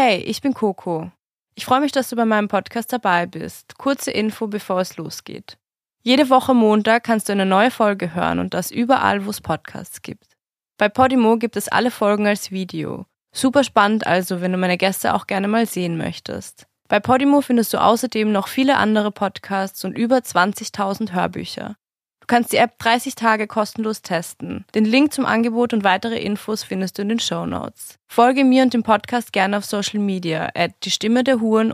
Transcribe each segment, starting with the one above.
Hey, ich bin Coco. Ich freue mich, dass du bei meinem Podcast dabei bist. Kurze Info, bevor es losgeht. Jede Woche Montag kannst du eine neue Folge hören und das überall, wo es Podcasts gibt. Bei Podimo gibt es alle Folgen als Video. Super spannend also, wenn du meine Gäste auch gerne mal sehen möchtest. Bei Podimo findest du außerdem noch viele andere Podcasts und über 20.000 Hörbücher kannst die App 30 Tage kostenlos testen. Den Link zum Angebot und weitere Infos findest du in den Show Notes. Folge mir und dem Podcast gerne auf Social Media at die Stimme der Huren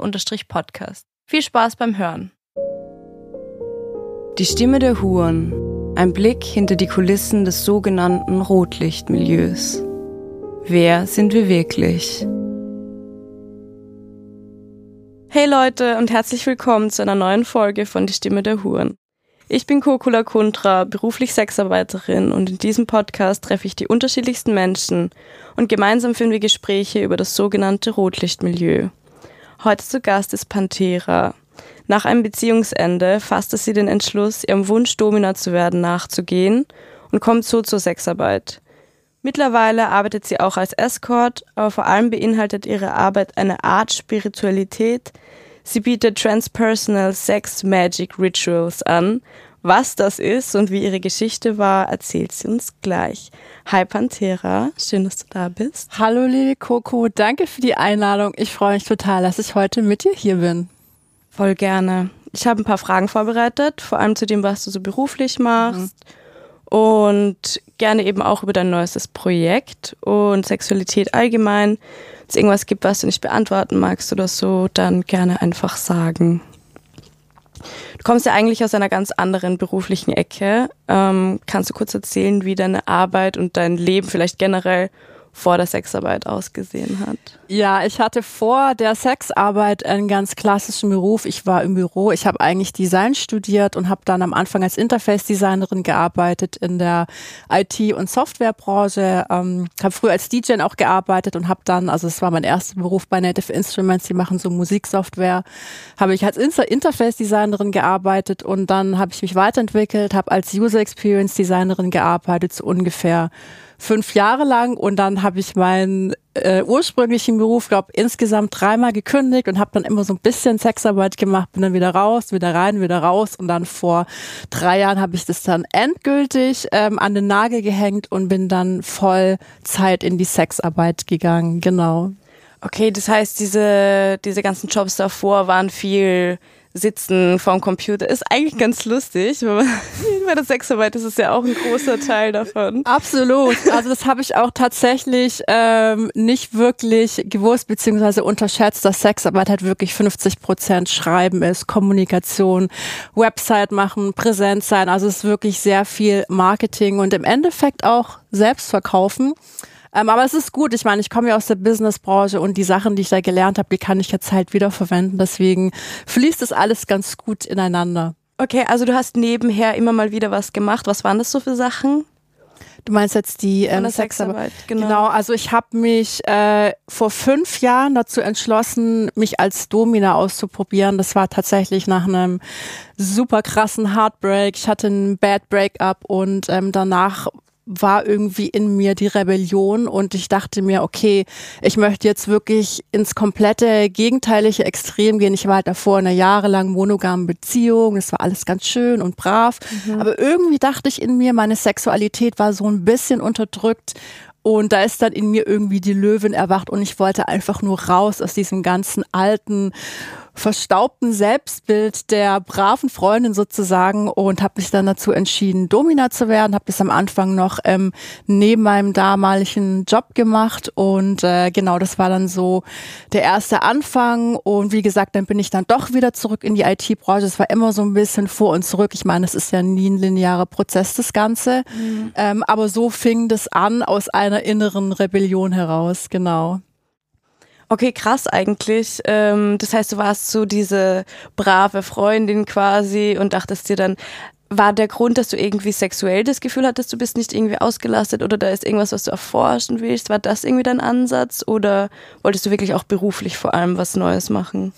Podcast. Viel Spaß beim Hören. Die Stimme der Huren. Ein Blick hinter die Kulissen des sogenannten Rotlichtmilieus. Wer sind wir wirklich? Hey Leute und herzlich willkommen zu einer neuen Folge von Die Stimme der Huren. Ich bin Kokula Kuntra, beruflich Sexarbeiterin und in diesem Podcast treffe ich die unterschiedlichsten Menschen und gemeinsam führen wir Gespräche über das sogenannte Rotlichtmilieu. Heute zu Gast ist Pantera. Nach einem Beziehungsende fasste sie den Entschluss, ihrem Wunsch, Domina zu werden, nachzugehen und kommt so zur Sexarbeit. Mittlerweile arbeitet sie auch als Escort, aber vor allem beinhaltet ihre Arbeit eine Art Spiritualität, Sie bietet Transpersonal Sex Magic Rituals an. Was das ist und wie ihre Geschichte war, erzählt sie uns gleich. Hi Pantera, schön, dass du da bist. Hallo liebe Coco, danke für die Einladung. Ich freue mich total, dass ich heute mit dir hier bin. Voll gerne. Ich habe ein paar Fragen vorbereitet, vor allem zu dem, was du so beruflich machst. Mhm. Und gerne eben auch über dein neuestes Projekt und Sexualität allgemein es irgendwas gibt, was du nicht beantworten magst oder so, dann gerne einfach sagen. Du kommst ja eigentlich aus einer ganz anderen beruflichen Ecke. Ähm, kannst du kurz erzählen, wie deine Arbeit und dein Leben vielleicht generell vor der Sexarbeit ausgesehen hat? Ja, ich hatte vor der Sexarbeit einen ganz klassischen Beruf. Ich war im Büro. Ich habe eigentlich Design studiert und habe dann am Anfang als Interface-Designerin gearbeitet in der IT- und Softwarebranche. Ähm, habe früher als DJ auch gearbeitet und habe dann, also es war mein erster Beruf bei Native Instruments, die machen so Musiksoftware, habe ich als Interface-Designerin gearbeitet und dann habe ich mich weiterentwickelt, habe als User Experience Designerin gearbeitet, so ungefähr fünf Jahre lang und dann habe ich meinen äh, ursprünglichen Beruf, glaube insgesamt dreimal gekündigt und habe dann immer so ein bisschen Sexarbeit gemacht, bin dann wieder raus, wieder rein, wieder raus und dann vor drei Jahren habe ich das dann endgültig ähm, an den Nagel gehängt und bin dann voll Zeit in die Sexarbeit gegangen, genau. Okay, das heißt, diese, diese ganzen Jobs davor waren viel sitzen vorm Computer. Ist eigentlich ganz lustig, bei der Sexarbeit ist es ja auch ein großer Teil davon. Absolut. Also das habe ich auch tatsächlich ähm, nicht wirklich gewusst beziehungsweise unterschätzt, dass Sexarbeit halt wirklich 50 Prozent Schreiben ist, Kommunikation, Website machen, präsent sein. Also es ist wirklich sehr viel Marketing und im Endeffekt auch selbst verkaufen. Ähm, aber es ist gut. Ich meine, ich komme ja aus der Businessbranche und die Sachen, die ich da gelernt habe, die kann ich jetzt halt wieder verwenden. Deswegen fließt es alles ganz gut ineinander. Okay, also du hast nebenher immer mal wieder was gemacht. Was waren das so für Sachen? Du meinst jetzt die ähm, Sexarbeit, genau. genau. Also ich habe mich äh, vor fünf Jahren dazu entschlossen, mich als Domina auszuprobieren. Das war tatsächlich nach einem super krassen Heartbreak. Ich hatte ein Bad Breakup und ähm, danach war irgendwie in mir die Rebellion und ich dachte mir, okay, ich möchte jetzt wirklich ins komplette gegenteilige Extrem gehen. Ich war halt davor in einer jahrelangen monogamen Beziehung, es war alles ganz schön und brav, mhm. aber irgendwie dachte ich in mir, meine Sexualität war so ein bisschen unterdrückt und da ist dann in mir irgendwie die Löwin erwacht und ich wollte einfach nur raus aus diesem ganzen alten verstaubten Selbstbild der braven Freundin sozusagen und habe mich dann dazu entschieden, Domina zu werden. Habe das am Anfang noch ähm, neben meinem damaligen Job gemacht und äh, genau, das war dann so der erste Anfang. Und wie gesagt, dann bin ich dann doch wieder zurück in die IT-Branche. Es war immer so ein bisschen vor und zurück. Ich meine, es ist ja nie ein linearer Prozess, das Ganze. Mhm. Ähm, aber so fing das an aus einer inneren Rebellion heraus, genau. Okay, krass eigentlich. Ähm, das heißt, du warst so diese brave Freundin quasi und dachtest dir dann, war der Grund, dass du irgendwie sexuell das Gefühl hattest, du bist nicht irgendwie ausgelastet oder da ist irgendwas, was du erforschen willst? War das irgendwie dein Ansatz oder wolltest du wirklich auch beruflich vor allem was Neues machen?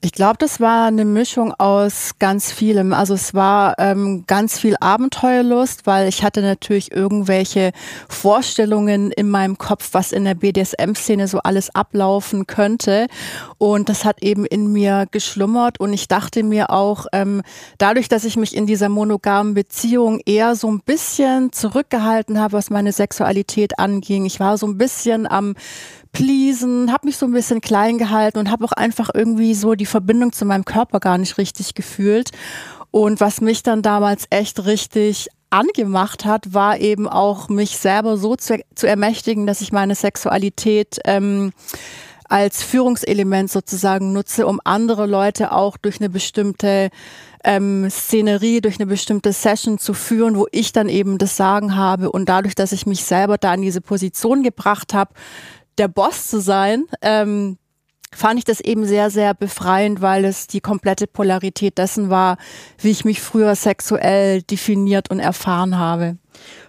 Ich glaube, das war eine Mischung aus ganz vielem. Also es war ähm, ganz viel Abenteuerlust, weil ich hatte natürlich irgendwelche Vorstellungen in meinem Kopf, was in der BDSM-Szene so alles ablaufen könnte. Und das hat eben in mir geschlummert. Und ich dachte mir auch, ähm, dadurch, dass ich mich in dieser monogamen Beziehung eher so ein bisschen zurückgehalten habe, was meine Sexualität anging. Ich war so ein bisschen am pleasen, habe mich so ein bisschen klein gehalten und habe auch einfach irgendwie so die Verbindung zu meinem Körper gar nicht richtig gefühlt. Und was mich dann damals echt richtig angemacht hat, war eben auch mich selber so zu, zu ermächtigen, dass ich meine Sexualität ähm, als Führungselement sozusagen nutze, um andere Leute auch durch eine bestimmte ähm, Szenerie, durch eine bestimmte Session zu führen, wo ich dann eben das Sagen habe. Und dadurch, dass ich mich selber da in diese Position gebracht habe, der Boss zu sein, ähm, fand ich das eben sehr, sehr befreiend, weil es die komplette Polarität dessen war, wie ich mich früher sexuell definiert und erfahren habe.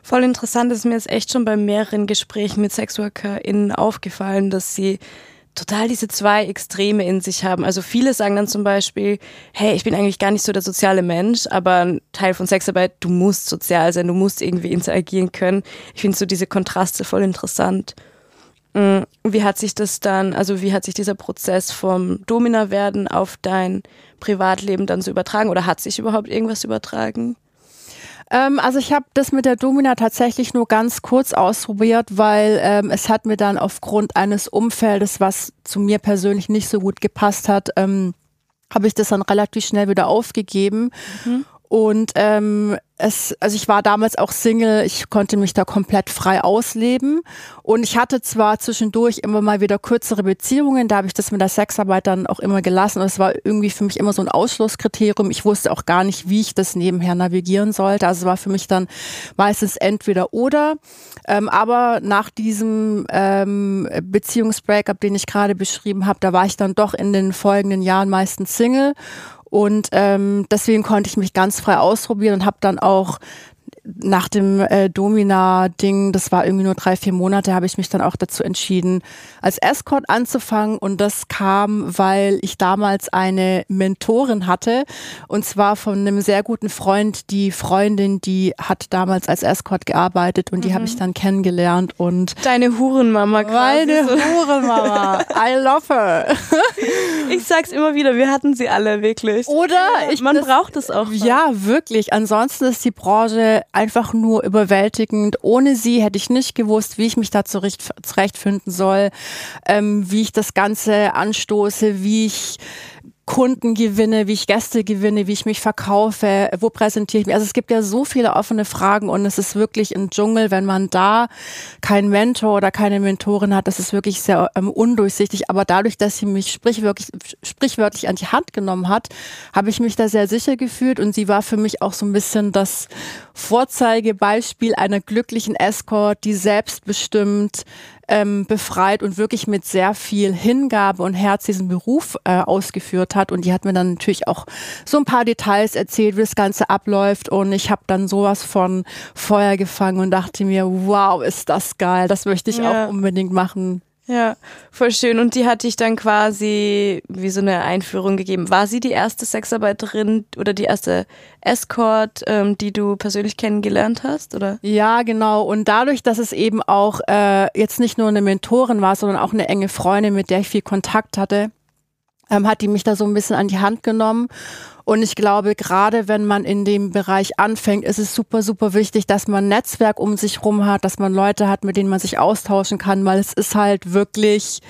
Voll interessant ist mir jetzt echt schon bei mehreren Gesprächen mit SexworkerInnen aufgefallen, dass sie total diese zwei Extreme in sich haben. Also viele sagen dann zum Beispiel, hey, ich bin eigentlich gar nicht so der soziale Mensch, aber ein Teil von Sexarbeit, du musst sozial sein, du musst irgendwie interagieren können. Ich finde so diese Kontraste voll interessant. Mm, wie hat sich das dann, also wie hat sich dieser Prozess vom Domina-Werden auf dein Privatleben dann so übertragen oder hat sich überhaupt irgendwas übertragen? Ähm, also ich habe das mit der Domina tatsächlich nur ganz kurz ausprobiert, weil ähm, es hat mir dann aufgrund eines Umfeldes, was zu mir persönlich nicht so gut gepasst hat, ähm, habe ich das dann relativ schnell wieder aufgegeben. Mhm. Und ähm, es, also ich war damals auch Single, ich konnte mich da komplett frei ausleben. Und ich hatte zwar zwischendurch immer mal wieder kürzere Beziehungen, da habe ich das mit der Sexarbeit dann auch immer gelassen. Und es war irgendwie für mich immer so ein Ausschlusskriterium. Ich wusste auch gar nicht, wie ich das nebenher navigieren sollte. Also es war für mich dann meistens entweder oder. Ähm, aber nach diesem ähm, Beziehungsbreakup, den ich gerade beschrieben habe, da war ich dann doch in den folgenden Jahren meistens Single und ähm, deswegen konnte ich mich ganz frei ausprobieren und habe dann auch nach dem äh, Domina-Ding, das war irgendwie nur drei, vier Monate, habe ich mich dann auch dazu entschieden, als Escort anzufangen. Und das kam, weil ich damals eine Mentorin hatte. Und zwar von einem sehr guten Freund. Die Freundin, die hat damals als Escort gearbeitet und die mhm. habe ich dann kennengelernt. Und Deine Hurenmama quasi. Meine so. Hurenmama. I love her. ich sag's immer wieder, wir hatten sie alle wirklich. Oder? Ich, Man das, braucht es auch. Mal. Ja, wirklich. Ansonsten ist die Branche einfach nur überwältigend. Ohne sie hätte ich nicht gewusst, wie ich mich da zurecht, zurechtfinden soll, ähm, wie ich das Ganze anstoße, wie ich Kunden gewinne, wie ich Gäste gewinne, wie ich mich verkaufe, wo präsentiere ich mich. Also es gibt ja so viele offene Fragen und es ist wirklich ein Dschungel, wenn man da keinen Mentor oder keine Mentorin hat, das ist wirklich sehr ähm, undurchsichtig. Aber dadurch, dass sie mich sprichwörtlich, sprichwörtlich an die Hand genommen hat, habe ich mich da sehr sicher gefühlt und sie war für mich auch so ein bisschen das Vorzeigebeispiel einer glücklichen Escort, die selbstbestimmt ähm, befreit und wirklich mit sehr viel Hingabe und Herz diesen Beruf äh, ausgeführt hat. Und die hat mir dann natürlich auch so ein paar Details erzählt, wie das Ganze abläuft. Und ich habe dann sowas von Feuer gefangen und dachte mir, wow, ist das geil, das möchte ich ja. auch unbedingt machen. Ja, voll schön. Und die hat dich dann quasi wie so eine Einführung gegeben. War sie die erste Sexarbeiterin oder die erste Escort, ähm, die du persönlich kennengelernt hast, oder? Ja, genau. Und dadurch, dass es eben auch äh, jetzt nicht nur eine Mentorin war, sondern auch eine enge Freundin, mit der ich viel Kontakt hatte, ähm, hat die mich da so ein bisschen an die Hand genommen. Und ich glaube, gerade wenn man in dem Bereich anfängt, ist es super, super wichtig, dass man ein Netzwerk um sich rum hat, dass man Leute hat, mit denen man sich austauschen kann, weil es ist halt wirklich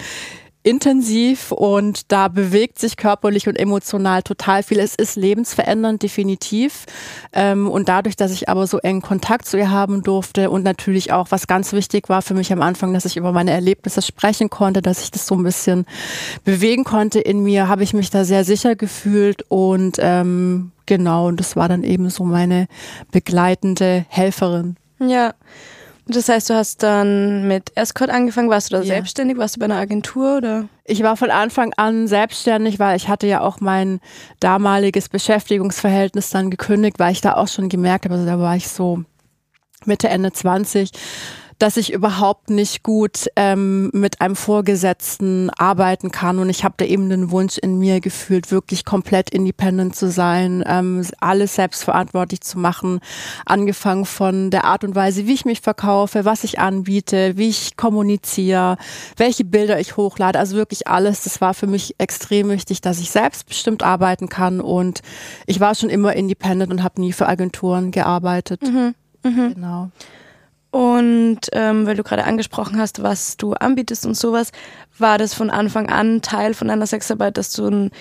intensiv und da bewegt sich körperlich und emotional total viel. Es ist lebensverändernd, definitiv. Ähm, und dadurch, dass ich aber so engen Kontakt zu ihr haben durfte und natürlich auch, was ganz wichtig war für mich am Anfang, dass ich über meine Erlebnisse sprechen konnte, dass ich das so ein bisschen bewegen konnte in mir, habe ich mich da sehr sicher gefühlt und ähm, genau, und das war dann eben so meine begleitende Helferin. Ja. Das heißt, du hast dann mit Escort angefangen, warst du da ja. selbstständig, warst du bei einer Agentur oder? Ich war von Anfang an selbstständig, weil ich hatte ja auch mein damaliges Beschäftigungsverhältnis dann gekündigt, weil ich da auch schon gemerkt habe, also da war ich so Mitte, Ende 20, dass ich überhaupt nicht gut ähm, mit einem Vorgesetzten arbeiten kann. Und ich habe da eben den Wunsch in mir gefühlt, wirklich komplett independent zu sein, ähm, alles selbstverantwortlich zu machen. Angefangen von der Art und Weise, wie ich mich verkaufe, was ich anbiete, wie ich kommuniziere, welche Bilder ich hochlade. Also wirklich alles. Das war für mich extrem wichtig, dass ich selbstbestimmt arbeiten kann. Und ich war schon immer independent und habe nie für Agenturen gearbeitet. Mhm. Mhm. Genau. Und ähm, weil du gerade angesprochen hast, was du anbietest und sowas, war das von Anfang an Teil von deiner Sexarbeit, dass du ein,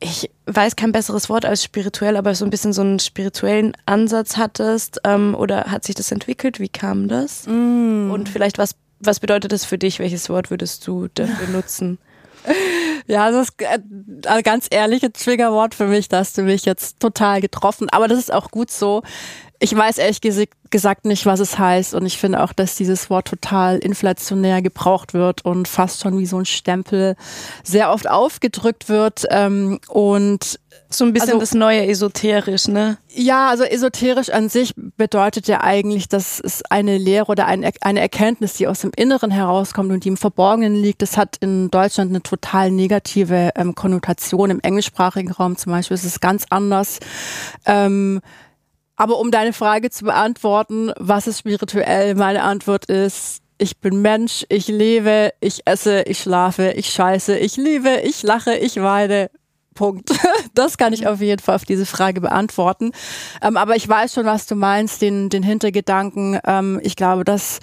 ich weiß kein besseres Wort als spirituell, aber so ein bisschen so einen spirituellen Ansatz hattest? Ähm, oder hat sich das entwickelt? Wie kam das? Mm. Und vielleicht was, was bedeutet das für dich? Welches Wort würdest du dafür nutzen? Ja, das ist ein ganz ehrliches Triggerwort für mich, da hast du mich jetzt total getroffen. Aber das ist auch gut so. Ich weiß ehrlich gesagt nicht, was es heißt. Und ich finde auch, dass dieses Wort total inflationär gebraucht wird und fast schon wie so ein Stempel sehr oft aufgedrückt wird. Ähm, und so ein bisschen also, das neue esoterisch, ne? Ja, also esoterisch an sich bedeutet ja eigentlich, dass es eine Lehre oder eine, eine Erkenntnis, die aus dem Inneren herauskommt und die im Verborgenen liegt. Das hat in Deutschland eine total negative ähm, Konnotation. Im englischsprachigen Raum zum Beispiel ist es ganz anders. Ähm, aber um deine Frage zu beantworten, was ist spirituell? Meine Antwort ist, ich bin Mensch, ich lebe, ich esse, ich schlafe, ich scheiße, ich liebe, ich lache, ich weine. Punkt. Das kann ich auf jeden Fall auf diese Frage beantworten. Ähm, aber ich weiß schon, was du meinst, den, den Hintergedanken. Ähm, ich glaube, dass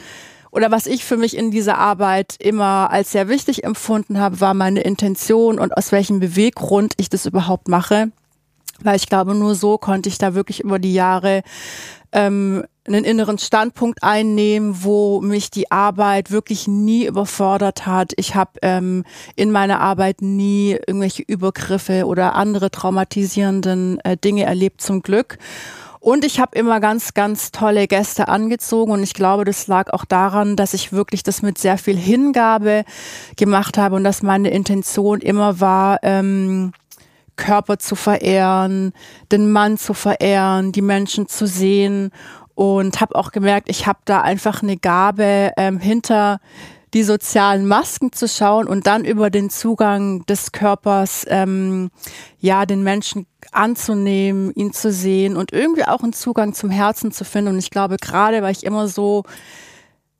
oder was ich für mich in dieser Arbeit immer als sehr wichtig empfunden habe, war meine Intention und aus welchem Beweggrund ich das überhaupt mache. Weil ich glaube, nur so konnte ich da wirklich über die Jahre ähm, einen inneren Standpunkt einnehmen, wo mich die Arbeit wirklich nie überfordert hat. Ich habe ähm, in meiner Arbeit nie irgendwelche Übergriffe oder andere traumatisierenden äh, Dinge erlebt, zum Glück. Und ich habe immer ganz, ganz tolle Gäste angezogen und ich glaube, das lag auch daran, dass ich wirklich das mit sehr viel Hingabe gemacht habe und dass meine Intention immer war, ähm, Körper zu verehren, den Mann zu verehren, die Menschen zu sehen und habe auch gemerkt, ich habe da einfach eine Gabe ähm, hinter die sozialen Masken zu schauen und dann über den Zugang des Körpers ähm, ja den Menschen anzunehmen, ihn zu sehen und irgendwie auch einen Zugang zum Herzen zu finden. Und ich glaube, gerade weil ich immer so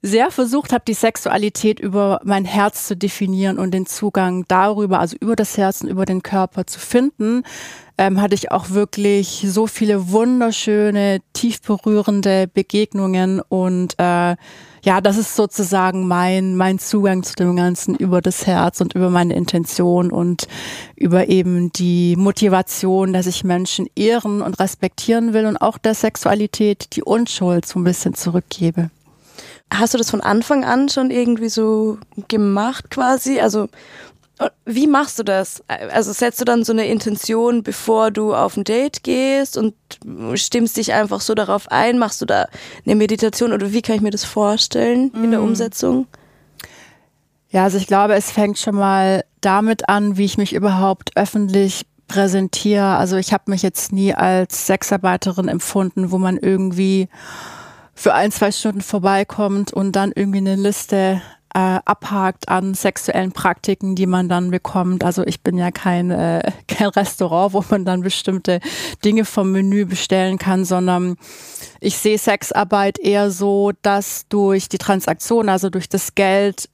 sehr versucht habe, die Sexualität über mein Herz zu definieren und den Zugang darüber, also über das Herz und über den Körper zu finden, ähm, hatte ich auch wirklich so viele wunderschöne, tief berührende Begegnungen und äh, ja, das ist sozusagen mein, mein Zugang zu dem Ganzen über das Herz und über meine Intention und über eben die Motivation, dass ich Menschen ehren und respektieren will und auch der Sexualität die Unschuld so ein bisschen zurückgebe. Hast du das von Anfang an schon irgendwie so gemacht quasi? Also wie machst du das? Also setzt du dann so eine Intention, bevor du auf ein Date gehst und stimmst dich einfach so darauf ein? Machst du da eine Meditation oder wie kann ich mir das vorstellen in der mm. Umsetzung? Ja, also ich glaube, es fängt schon mal damit an, wie ich mich überhaupt öffentlich präsentiere. Also ich habe mich jetzt nie als Sexarbeiterin empfunden, wo man irgendwie für ein, zwei Stunden vorbeikommt und dann irgendwie eine Liste äh, abhakt an sexuellen Praktiken, die man dann bekommt. Also ich bin ja kein, äh, kein Restaurant, wo man dann bestimmte Dinge vom Menü bestellen kann, sondern ich sehe Sexarbeit eher so, dass durch die Transaktion, also durch das Geld,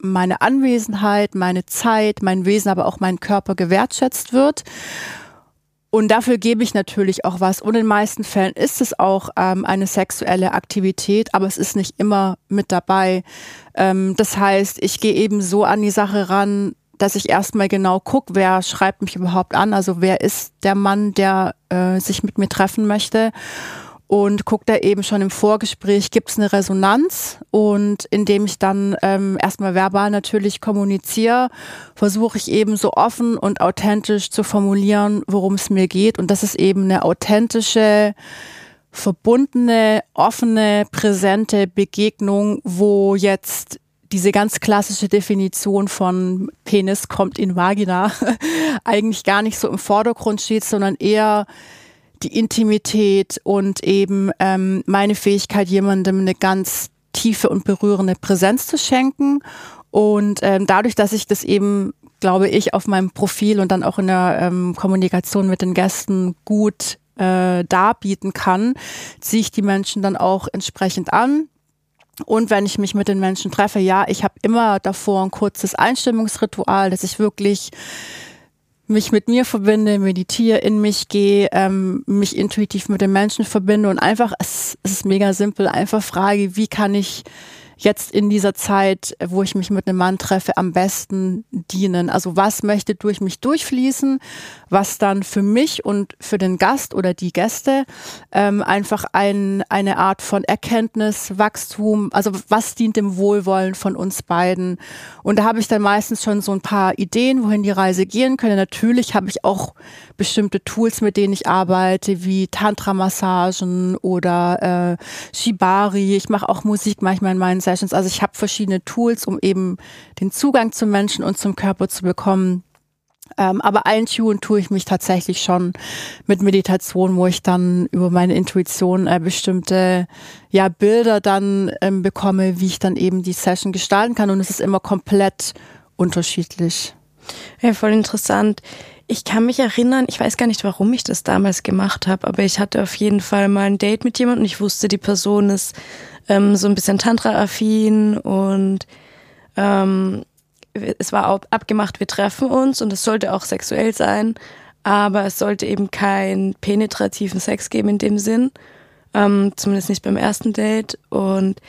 meine Anwesenheit, meine Zeit, mein Wesen, aber auch mein Körper gewertschätzt wird. Und dafür gebe ich natürlich auch was. Und in den meisten Fällen ist es auch ähm, eine sexuelle Aktivität, aber es ist nicht immer mit dabei. Ähm, das heißt, ich gehe eben so an die Sache ran, dass ich erstmal genau gucke, wer schreibt mich überhaupt an. Also wer ist der Mann, der äh, sich mit mir treffen möchte und guckt da eben schon im Vorgespräch, gibt es eine Resonanz? Und indem ich dann ähm, erstmal verbal natürlich kommuniziere, versuche ich eben so offen und authentisch zu formulieren, worum es mir geht. Und das ist eben eine authentische, verbundene, offene, präsente Begegnung, wo jetzt diese ganz klassische Definition von Penis kommt in Vagina eigentlich gar nicht so im Vordergrund steht, sondern eher die Intimität und eben ähm, meine Fähigkeit, jemandem eine ganz tiefe und berührende Präsenz zu schenken. Und ähm, dadurch, dass ich das eben, glaube ich, auf meinem Profil und dann auch in der ähm, Kommunikation mit den Gästen gut äh, darbieten kann, ziehe ich die Menschen dann auch entsprechend an. Und wenn ich mich mit den Menschen treffe, ja, ich habe immer davor ein kurzes Einstimmungsritual, dass ich wirklich mich mit mir verbinde, meditiere, in mich gehe, ähm, mich intuitiv mit den Menschen verbinde und einfach, es, es ist mega simpel, einfach frage, wie kann ich jetzt in dieser Zeit, wo ich mich mit einem Mann treffe, am besten dienen? Also was möchte durch mich durchfließen, was dann für mich und für den Gast oder die Gäste ähm, einfach ein, eine Art von Erkenntnis, Wachstum, also was dient dem Wohlwollen von uns beiden? Und da habe ich dann meistens schon so ein paar Ideen, wohin die Reise gehen könnte. Natürlich habe ich auch bestimmte Tools, mit denen ich arbeite, wie Tantra-Massagen oder äh, Shibari. Ich mache auch Musik manchmal in meinen Sessions. Also ich habe verschiedene Tools, um eben den Zugang zum Menschen und zum Körper zu bekommen. Ähm, aber eintun tue ich mich tatsächlich schon mit Meditation, wo ich dann über meine Intuition äh, bestimmte ja, Bilder dann ähm, bekomme, wie ich dann eben die Session gestalten kann. Und es ist immer komplett unterschiedlich. Ja, voll interessant. Ich kann mich erinnern, ich weiß gar nicht, warum ich das damals gemacht habe, aber ich hatte auf jeden Fall mal ein Date mit jemandem und ich wusste, die Person ist ähm, so ein bisschen Tantra-affin und ähm, es war abgemacht, wir treffen uns und es sollte auch sexuell sein, aber es sollte eben keinen penetrativen Sex geben in dem Sinn, ähm, zumindest nicht beim ersten Date und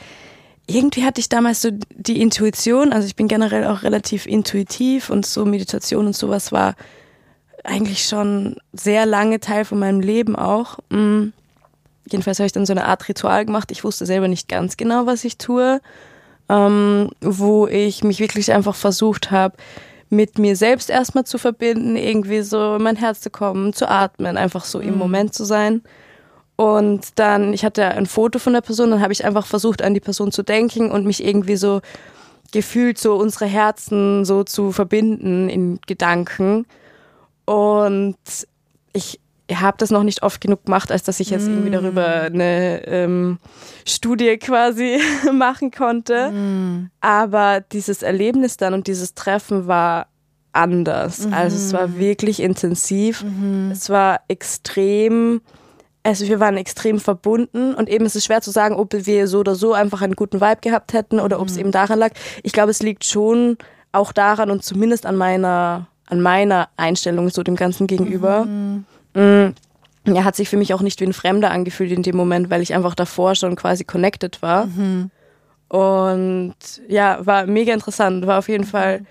irgendwie hatte ich damals so die Intuition, also ich bin generell auch relativ intuitiv und so Meditation und sowas war eigentlich schon sehr lange Teil von meinem Leben auch. Mhm. Jedenfalls habe ich dann so eine Art Ritual gemacht. Ich wusste selber nicht ganz genau, was ich tue, ähm, wo ich mich wirklich einfach versucht habe, mit mir selbst erstmal zu verbinden, irgendwie so in mein Herz zu kommen, zu atmen, einfach so mhm. im Moment zu sein. Und dann, ich hatte ein Foto von der Person, dann habe ich einfach versucht, an die Person zu denken und mich irgendwie so gefühlt so unsere Herzen so zu verbinden in Gedanken. Und ich habe das noch nicht oft genug gemacht, als dass ich jetzt mm. irgendwie darüber eine ähm, Studie quasi machen konnte. Mm. Aber dieses Erlebnis dann und dieses Treffen war anders. Mm Also es war mhm. wirklich intensiv. -hmm. Es war extrem, also wir waren extrem verbunden und eben ist es schwer zu sagen, ob wir so oder so einfach einen guten Vibe gehabt hätten oder ob es mhm. eben daran lag. Ich glaube, es liegt schon auch daran und zumindest an meiner an meiner Einstellung so dem Ganzen gegenüber. Mhm. Mm, er hat sich für mich auch nicht wie ein Fremder angefühlt in dem Moment, weil ich einfach davor schon quasi connected war. Mhm. Und ja, war mega interessant. War auf jeden Fall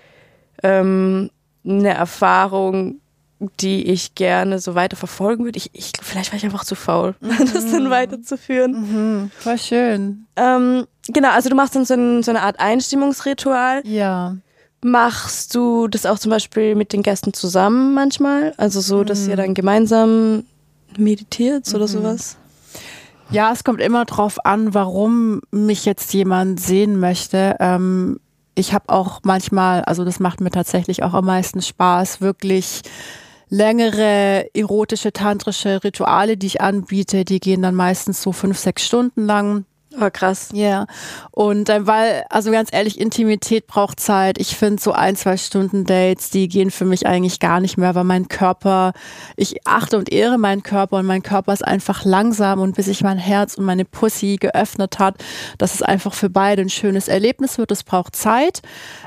ähm, eine Erfahrung, die ich gerne so weiter verfolgen würde. Ich, ich, vielleicht war ich einfach zu faul, mhm. das dann weiterzuführen. Mhm. War schön. Ähm, genau, also du machst dann so, ein, so eine Art Einstimmungsritual. Ja. Machst du das auch zum Beispiel mit den Gästen zusammen manchmal? Also so, dass ihr dann gemeinsam meditiert mhm. oder sowas? Ja, es kommt immer drauf an, warum mich jetzt jemand sehen möchte. Ähm, ich habe auch manchmal, also das macht mir tatsächlich auch am meisten Spaß, wirklich längere erotische, tantrische Rituale, die ich anbiete. Die gehen dann meistens so fünf, sechs Stunden lang. Oh, krass. Ja. Yeah. Und äh, weil, also ganz ehrlich, Intimität braucht Zeit. Ich finde so ein, zwei Stunden Dates, die gehen für mich eigentlich gar nicht mehr, weil mein Körper, ich achte und ehre meinen Körper und mein Körper ist einfach langsam und bis sich mein Herz und meine Pussy geöffnet hat, dass es einfach für beide ein schönes Erlebnis wird. Es braucht Zeit.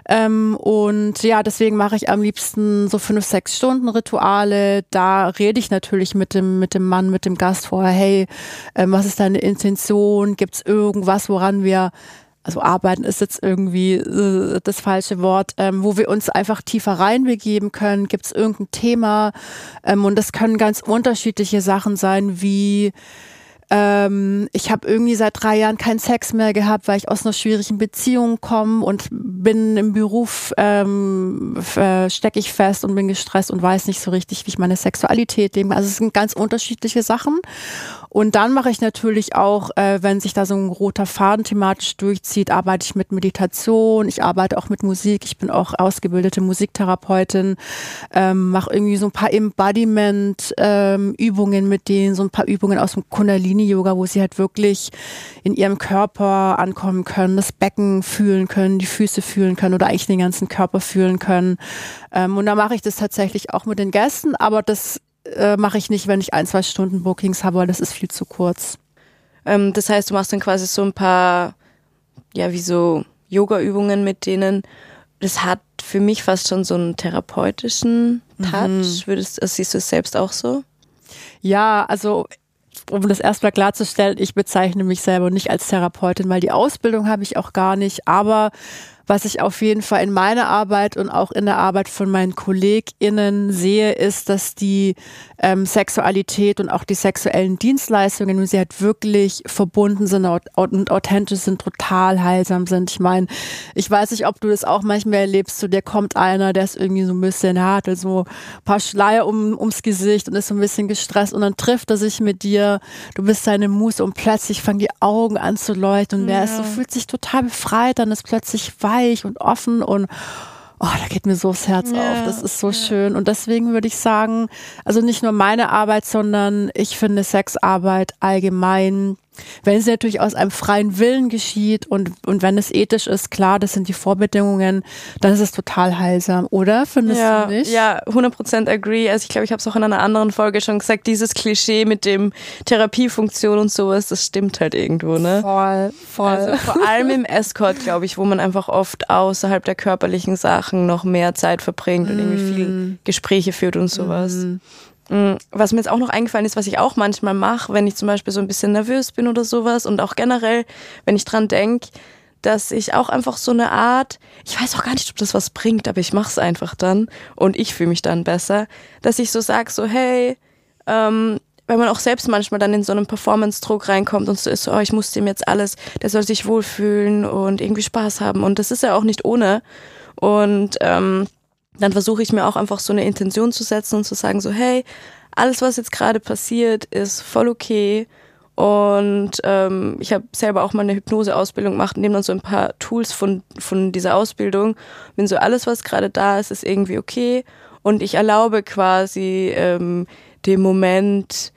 Ähm, und ja, deswegen mache ich am liebsten so fünf, sechs Stunden Rituale. Da rede ich natürlich mit dem, mit dem Mann, mit dem Gast vorher, hey, ähm, was ist deine Intention? Gibt's irgendwas, woran wir also arbeiten ist jetzt irgendwie äh, das falsche Wort, ähm, wo wir uns einfach tiefer reinbegeben können. Gibt es irgendein Thema? Ähm, und das können ganz unterschiedliche Sachen sein, wie ähm, ich habe irgendwie seit drei Jahren keinen Sex mehr gehabt, weil ich aus einer schwierigen Beziehung komme und bin im Beruf, ähm, äh, stecke ich fest und bin gestresst und weiß nicht so richtig, wie ich meine Sexualität lebe. Also es sind ganz unterschiedliche Sachen. Und dann mache ich natürlich auch, äh, wenn sich da so ein roter Faden thematisch durchzieht, arbeite ich mit Meditation, ich arbeite auch mit Musik, ich bin auch ausgebildete Musiktherapeutin, ähm, mache irgendwie so ein paar Embodiment-Übungen ähm, mit denen, so ein paar Übungen aus dem Kundalini-Yoga, wo sie halt wirklich in ihrem Körper ankommen können, das Becken fühlen können, die Füße fühlen können oder eigentlich den ganzen Körper fühlen können. Ähm, und da mache ich das tatsächlich auch mit den Gästen, aber das äh, mache ich nicht, wenn ich ein, zwei Stunden Bookings habe, weil das ist viel zu kurz. Ähm, das heißt, du machst dann quasi so ein paar, ja, wie so Yoga-Übungen mit denen. Das hat für mich fast schon so einen therapeutischen Touch. Mhm. Würdest, also siehst du es selbst auch so? Ja, also um das erstmal klarzustellen, ich bezeichne mich selber nicht als Therapeutin, weil die Ausbildung habe ich auch gar nicht, aber was ich auf jeden Fall in meiner Arbeit und auch in der Arbeit von meinen KollegInnen sehe, ist, dass die ähm, Sexualität und auch die sexuellen Dienstleistungen, wenn sie halt wirklich verbunden sind und authentisch sind, total heilsam sind. Ich meine, ich weiß nicht, ob du das auch manchmal erlebst, zu dir kommt einer, der ist irgendwie so ein bisschen hart, so ein paar Schleier um, ums Gesicht und ist so ein bisschen gestresst und dann trifft er sich mit dir, du bist seine Muse und plötzlich fangen die Augen an zu leuchten und ja. der ist so, fühlt sich total befreit, dann ist plötzlich weiß weich und offen und oh, da geht mir so das Herz ja, auf. Das ist so ja. schön. Und deswegen würde ich sagen, also nicht nur meine Arbeit, sondern ich finde Sexarbeit allgemein wenn es natürlich aus einem freien Willen geschieht und, und wenn es ethisch ist, klar, das sind die Vorbedingungen, dann ist es total heilsam, oder? Findest ja, du nicht? Ja, 100% agree. Also ich glaube, ich habe es auch in einer anderen Folge schon gesagt, dieses Klischee mit dem Therapiefunktion und sowas, das stimmt halt irgendwo, ne? Voll, voll. Also vor allem im Escort, glaube ich, wo man einfach oft außerhalb der körperlichen Sachen noch mehr Zeit verbringt mm. und irgendwie viel mm. Gespräche führt und sowas. Mm. Mm, was mir jetzt auch noch eingefallen ist, was ich auch manchmal mache, wenn ich zum Beispiel so ein bisschen nervös bin oder sowas und auch generell, wenn ich dran denke, dass ich auch einfach so eine Art, ich weiß auch gar nicht, ob das was bringt, aber ich mache es einfach dann und ich fühle mich dann besser, dass ich so sag, so hey, ähm, weil man auch selbst manchmal dann in so einen Performance-Druck reinkommt und so ist, so, oh, ich muss dem jetzt alles, der soll sich wohlfühlen und irgendwie Spaß haben und das ist ja auch nicht ohne und ähm, dann versuche ich mir auch einfach so eine Intention zu setzen und zu sagen so, hey, alles, was jetzt gerade passiert, ist voll okay. Und ähm, ich habe selber auch mal eine Hypnoseausbildung gemacht nehme dann so ein paar Tools von, von dieser Ausbildung. Bin so, alles, was gerade da ist, ist irgendwie okay. Und ich erlaube quasi ähm, dem Moment,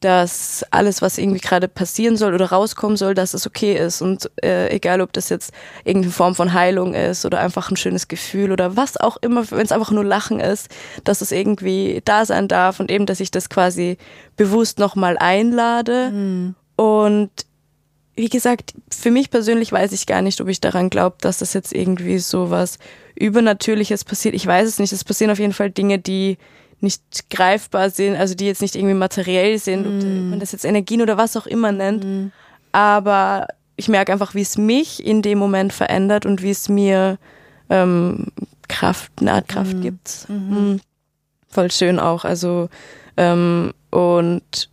dass alles, was irgendwie gerade passieren soll oder rauskommen soll, dass es okay ist. Und äh, egal, ob das jetzt irgendeine Form von Heilung ist oder einfach ein schönes Gefühl oder was auch immer, wenn es einfach nur Lachen ist, dass es irgendwie da sein darf und eben, dass ich das quasi bewusst nochmal einlade. Mhm. Und wie gesagt, für mich persönlich weiß ich gar nicht, ob ich daran glaube, dass das jetzt irgendwie so was Übernatürliches passiert. Ich weiß es nicht. Es passieren auf jeden Fall Dinge, die nicht greifbar sind, also die jetzt nicht irgendwie materiell sind, mm. ob man das jetzt Energien oder was auch immer nennt. Mm. Aber ich merke einfach, wie es mich in dem Moment verändert und wie es mir ähm, Kraft, eine Art Kraft mm. gibt. -hmm. Mm. Voll schön auch. Also ähm, und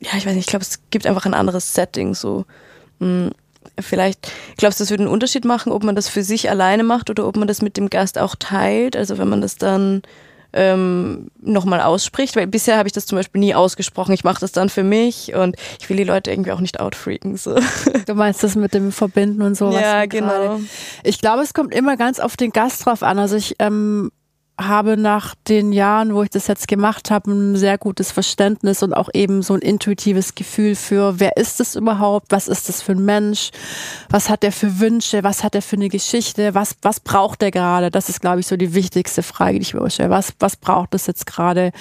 ja, ich weiß nicht, ich glaube, es gibt einfach ein anderes Setting so. Mm. Vielleicht, glaubst du, das würde einen Unterschied machen, ob man das für sich alleine macht oder ob man das mit dem Gast auch teilt? Also wenn man das dann ähm, nochmal ausspricht, weil bisher habe ich das zum Beispiel nie ausgesprochen. Ich mache das dann für mich und ich will die Leute irgendwie auch nicht outfreaken. So. Du meinst das mit dem Verbinden und sowas? Ja, genau. Gerade. Ich glaube, es kommt immer ganz auf den Gast drauf an. Also ich ähm, habe nach den Jahren, wo ich das jetzt gemacht habe, ein sehr gutes Verständnis und auch eben so ein intuitives Gefühl für, wer ist es überhaupt, was ist das für ein Mensch, was hat er für Wünsche, was hat er für eine Geschichte, was, was braucht er gerade? Das ist, glaube ich, so die wichtigste Frage, die ich mir stelle. Was, was braucht es jetzt gerade?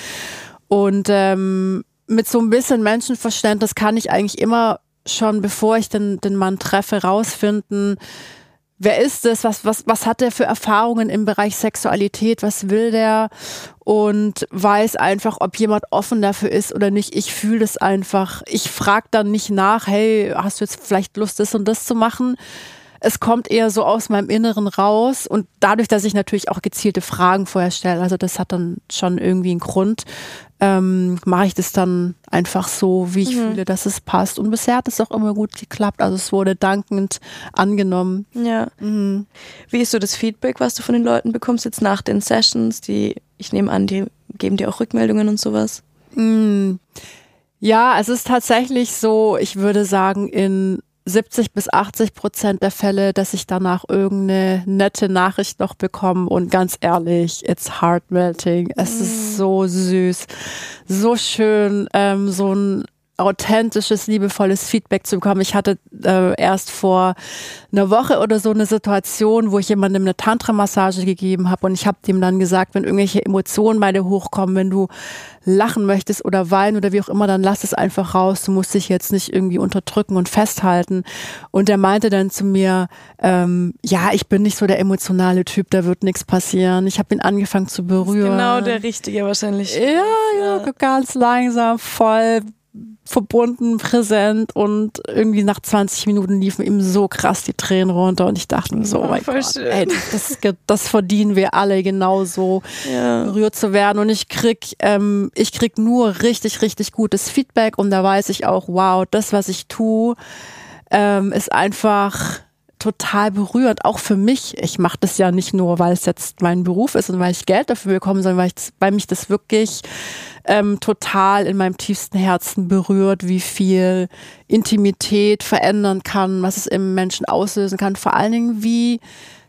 Und ähm, mit so ein bisschen Menschenverständnis kann ich eigentlich immer schon, bevor ich den, den Mann treffe, rausfinden, wer ist es, was, was, was hat er für Erfahrungen im Bereich Sexualität, was will der und weiß einfach, ob jemand offen dafür ist oder nicht. Ich fühle das einfach. Ich frage dann nicht nach, hey, hast du jetzt vielleicht Lust, das und das zu machen? Es kommt eher so aus meinem Inneren raus und dadurch, dass ich natürlich auch gezielte Fragen vorher stelle, also das hat dann schon irgendwie einen Grund, ähm, mache ich das dann einfach so, wie ich mhm. fühle, dass es passt. Und bisher hat es auch immer gut geklappt. Also es wurde dankend angenommen. Ja. Mhm. Wie ist so das Feedback, was du von den Leuten bekommst jetzt nach den Sessions? Die, ich nehme an, die geben dir auch Rückmeldungen und sowas. Mhm. Ja, es ist tatsächlich so, ich würde sagen, in 70 bis 80 Prozent der Fälle, dass ich danach irgendeine nette Nachricht noch bekomme und ganz ehrlich, it's heart melting. Es mm. ist so süß, so schön, ähm, so ein authentisches, liebevolles Feedback zu bekommen. Ich hatte äh, erst vor einer Woche oder so eine Situation, wo ich jemandem eine Tantra-Massage gegeben habe und ich habe dem dann gesagt, wenn irgendwelche Emotionen bei dir hochkommen, wenn du lachen möchtest oder weinen oder wie auch immer, dann lass es einfach raus. Du musst dich jetzt nicht irgendwie unterdrücken und festhalten. Und er meinte dann zu mir, ähm, ja, ich bin nicht so der emotionale Typ, da wird nichts passieren. Ich habe ihn angefangen zu berühren. genau der Richtige wahrscheinlich. Ja, ja, ganz langsam, voll verbunden, präsent und irgendwie nach 20 Minuten liefen ihm so krass die Tränen runter und ich dachte mir so, oh mein Gott, ey, das, das, verdienen wir alle genauso ja. berührt zu werden und ich krieg, ähm, ich krieg nur richtig, richtig gutes Feedback und da weiß ich auch, wow, das, was ich tue, ähm, ist einfach total berührend, auch für mich. Ich mache das ja nicht nur, weil es jetzt mein Beruf ist und weil ich Geld dafür bekomme, sondern weil, ich, weil mich das wirklich ähm, total in meinem tiefsten Herzen berührt, wie viel Intimität verändern kann, was es im Menschen auslösen kann. Vor allen Dingen, wie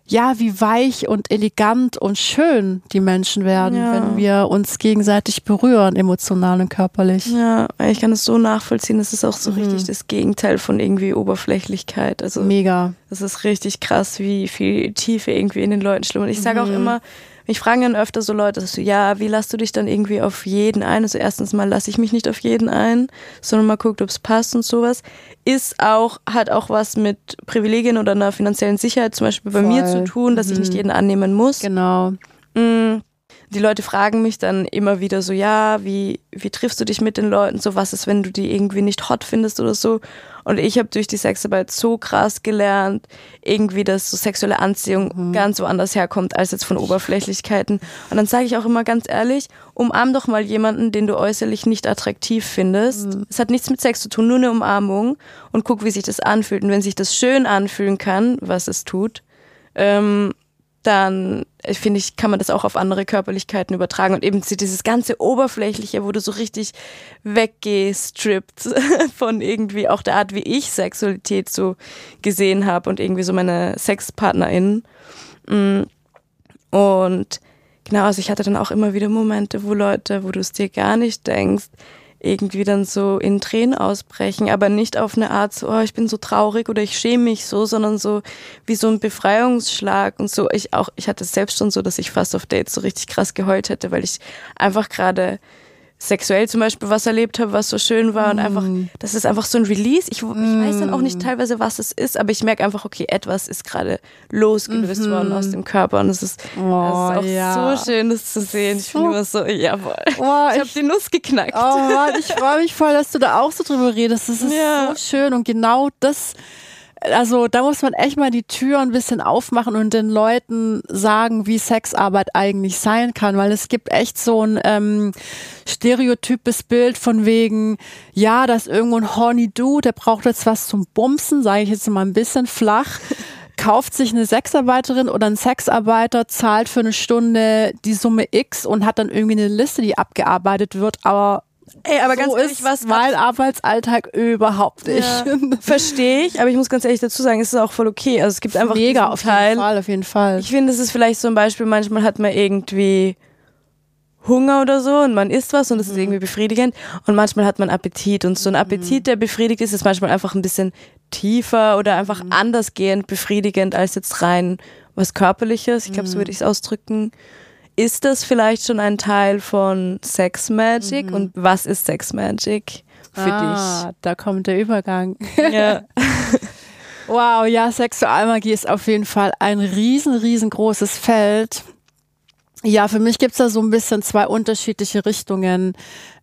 ja, wie weich und elegant und schön die Menschen werden, ja. wenn wir uns gegenseitig berühren, emotional und körperlich. Ja, ich kann es so nachvollziehen. Das ist auch so mhm. richtig das Gegenteil von irgendwie Oberflächlichkeit. Also mega. Das ist richtig krass, wie viel Tiefe irgendwie in den Leuten schlummert. Ich sage mhm. auch immer, mich fragen dann öfter so Leute, so, ja, wie lässt du dich dann irgendwie auf jeden ein? Also erstens mal lasse ich mich nicht auf jeden ein, sondern mal guckt, ob es passt und sowas. Ist auch, hat auch was mit Privilegien oder einer finanziellen Sicherheit zum Beispiel bei Voll. mir zu tun, dass mhm. ich nicht mhm. jeden annehmen muss. Genau. Mhm die Leute fragen mich dann immer wieder so, ja, wie, wie triffst du dich mit den Leuten? So, was ist, wenn du die irgendwie nicht hot findest oder so? Und ich habe durch die Sexarbeit so krass gelernt, irgendwie, dass so sexuelle Anziehung mhm. ganz woanders herkommt als jetzt von Oberflächlichkeiten. Und dann sage ich auch immer ganz ehrlich, umarm doch mal jemanden, den du äußerlich nicht attraktiv findest. Mhm. Es hat nichts mit Sex zu tun, nur eine Umarmung und guck, wie sich das anfühlt. Und wenn sich das schön anfühlen kann, was es tut, ähm, dann finde ich, kann man das auch auf andere Körperlichkeiten übertragen und eben dieses ganze Oberflächliche, wo du so richtig weggestrippt von irgendwie auch der Art, wie ich Sexualität so gesehen habe und irgendwie so meine SexpartnerInnen. Mm. Und genau, also ich hatte dann auch immer wieder Momente, wo Leute, wo du es dir gar nicht denkst, irgendwie dann so in Tränen ausbrechen, aber nicht auf eine Art so, oh, ich bin so traurig oder ich schäme mich so, sondern so wie so ein Befreiungsschlag und so. Ich auch, ich hatte es selbst schon so, dass ich fast auf Dates so richtig krass geheult hätte, weil ich einfach gerade sexuell zum Beispiel was erlebt habe, was so schön war und einfach, mm. das ist einfach so ein Release. Ich, ich weiß dann auch nicht mm. teilweise, was es ist, aber ich merke einfach, okay, etwas ist gerade losgelöst -hmm. worden aus dem Körper und es ist, oh, ist auch ja. so schön, das zu sehen. Ich bin immer so, jawohl. Oh, ich habe die Nuss geknackt. Oh Mann, ich freue mich voll, dass du da auch so drüber redest. Das ist ja. so schön und genau das also da muss man echt mal die Tür ein bisschen aufmachen und den Leuten sagen, wie Sexarbeit eigentlich sein kann, weil es gibt echt so ein ähm, stereotypes Bild von wegen, ja, da ist irgendwo ein horny Dude, der braucht jetzt was zum Bumsen, sage ich jetzt mal ein bisschen flach. kauft sich eine Sexarbeiterin oder ein Sexarbeiter, zahlt für eine Stunde die Summe X und hat dann irgendwie eine Liste, die abgearbeitet wird, aber Ey, aber so ganz ehrlich, was mein Arbeitsalltag überhaupt nicht. Ja, Verstehe ich, aber ich muss ganz ehrlich dazu sagen, es ist auch voll okay. Also es gibt einfach mega auf Teil. jeden Fall, auf jeden Fall. Ich finde, es ist vielleicht so ein Beispiel. Manchmal hat man irgendwie Hunger oder so und man isst was und das mhm. ist irgendwie befriedigend und manchmal hat man Appetit und so ein Appetit, der befriedigt ist, ist manchmal einfach ein bisschen tiefer oder einfach mhm. andersgehend befriedigend als jetzt rein was körperliches. Ich glaube, so würde ich es ausdrücken. Ist das vielleicht schon ein Teil von Sex Magic? Mhm. Und was ist Sex Magic für ah, dich? Da kommt der Übergang. Ja. wow, ja, Sexualmagie ist auf jeden Fall ein riesen, riesengroßes Feld. Ja, für mich gibt's da so ein bisschen zwei unterschiedliche Richtungen.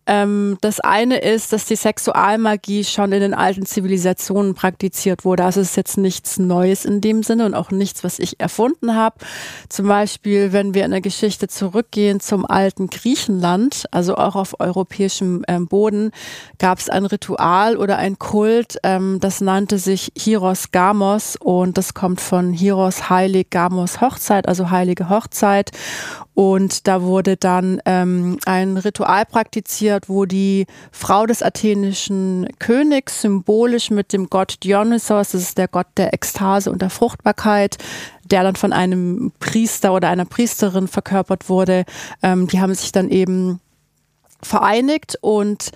Ähm, das eine ist, dass die Sexualmagie schon in den alten Zivilisationen praktiziert wurde. Also es ist jetzt nichts Neues in dem Sinne und auch nichts, was ich erfunden habe. Zum Beispiel, wenn wir in der Geschichte zurückgehen zum alten Griechenland, also auch auf europäischem ähm, Boden, gab es ein Ritual oder ein Kult, ähm, das nannte sich Hiros Gamos und das kommt von Hiros Heilig Gamos Hochzeit, also heilige Hochzeit. Und da wurde dann ähm, ein Ritual praktiziert, wo die Frau des athenischen Königs symbolisch mit dem Gott Dionysos, das ist der Gott der Ekstase und der Fruchtbarkeit, der dann von einem Priester oder einer Priesterin verkörpert wurde, ähm, die haben sich dann eben vereinigt und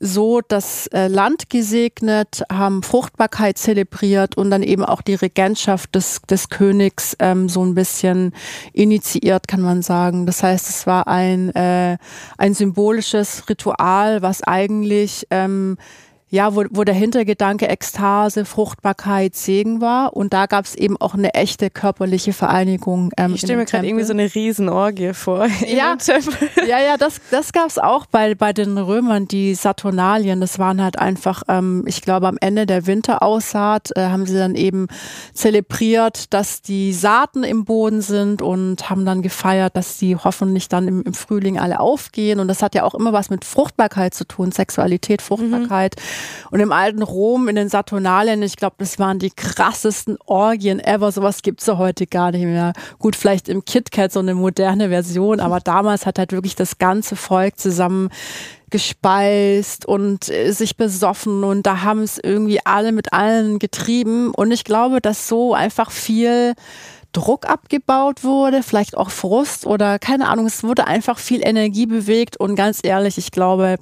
so das äh, Land gesegnet, haben Fruchtbarkeit zelebriert und dann eben auch die Regentschaft des, des Königs ähm, so ein bisschen initiiert, kann man sagen. Das heißt, es war ein, äh, ein symbolisches Ritual, was eigentlich ähm, ja, wo, wo der Hintergedanke Ekstase, Fruchtbarkeit, Segen war. Und da gab es eben auch eine echte körperliche Vereinigung. Ähm, ich stelle mir gerade irgendwie so eine Riesenorgie vor. Ja, ja, ja, das, das gab es auch bei, bei den Römern, die Saturnalien. Das waren halt einfach, ähm, ich glaube, am Ende der Winteraussaat äh, haben sie dann eben zelebriert, dass die Saaten im Boden sind und haben dann gefeiert, dass die hoffentlich dann im, im Frühling alle aufgehen. Und das hat ja auch immer was mit Fruchtbarkeit zu tun, Sexualität, Fruchtbarkeit. Mhm. Und im alten Rom, in den Saturnalien, ich glaube, das waren die krassesten Orgien ever. Sowas gibt's ja heute gar nicht mehr. Gut, vielleicht im KitKat so eine moderne Version, aber damals hat halt wirklich das ganze Volk zusammen gespeist und äh, sich besoffen und da haben es irgendwie alle mit allen getrieben und ich glaube, dass so einfach viel Druck abgebaut wurde, vielleicht auch Frust oder keine Ahnung, es wurde einfach viel Energie bewegt und ganz ehrlich, ich glaube,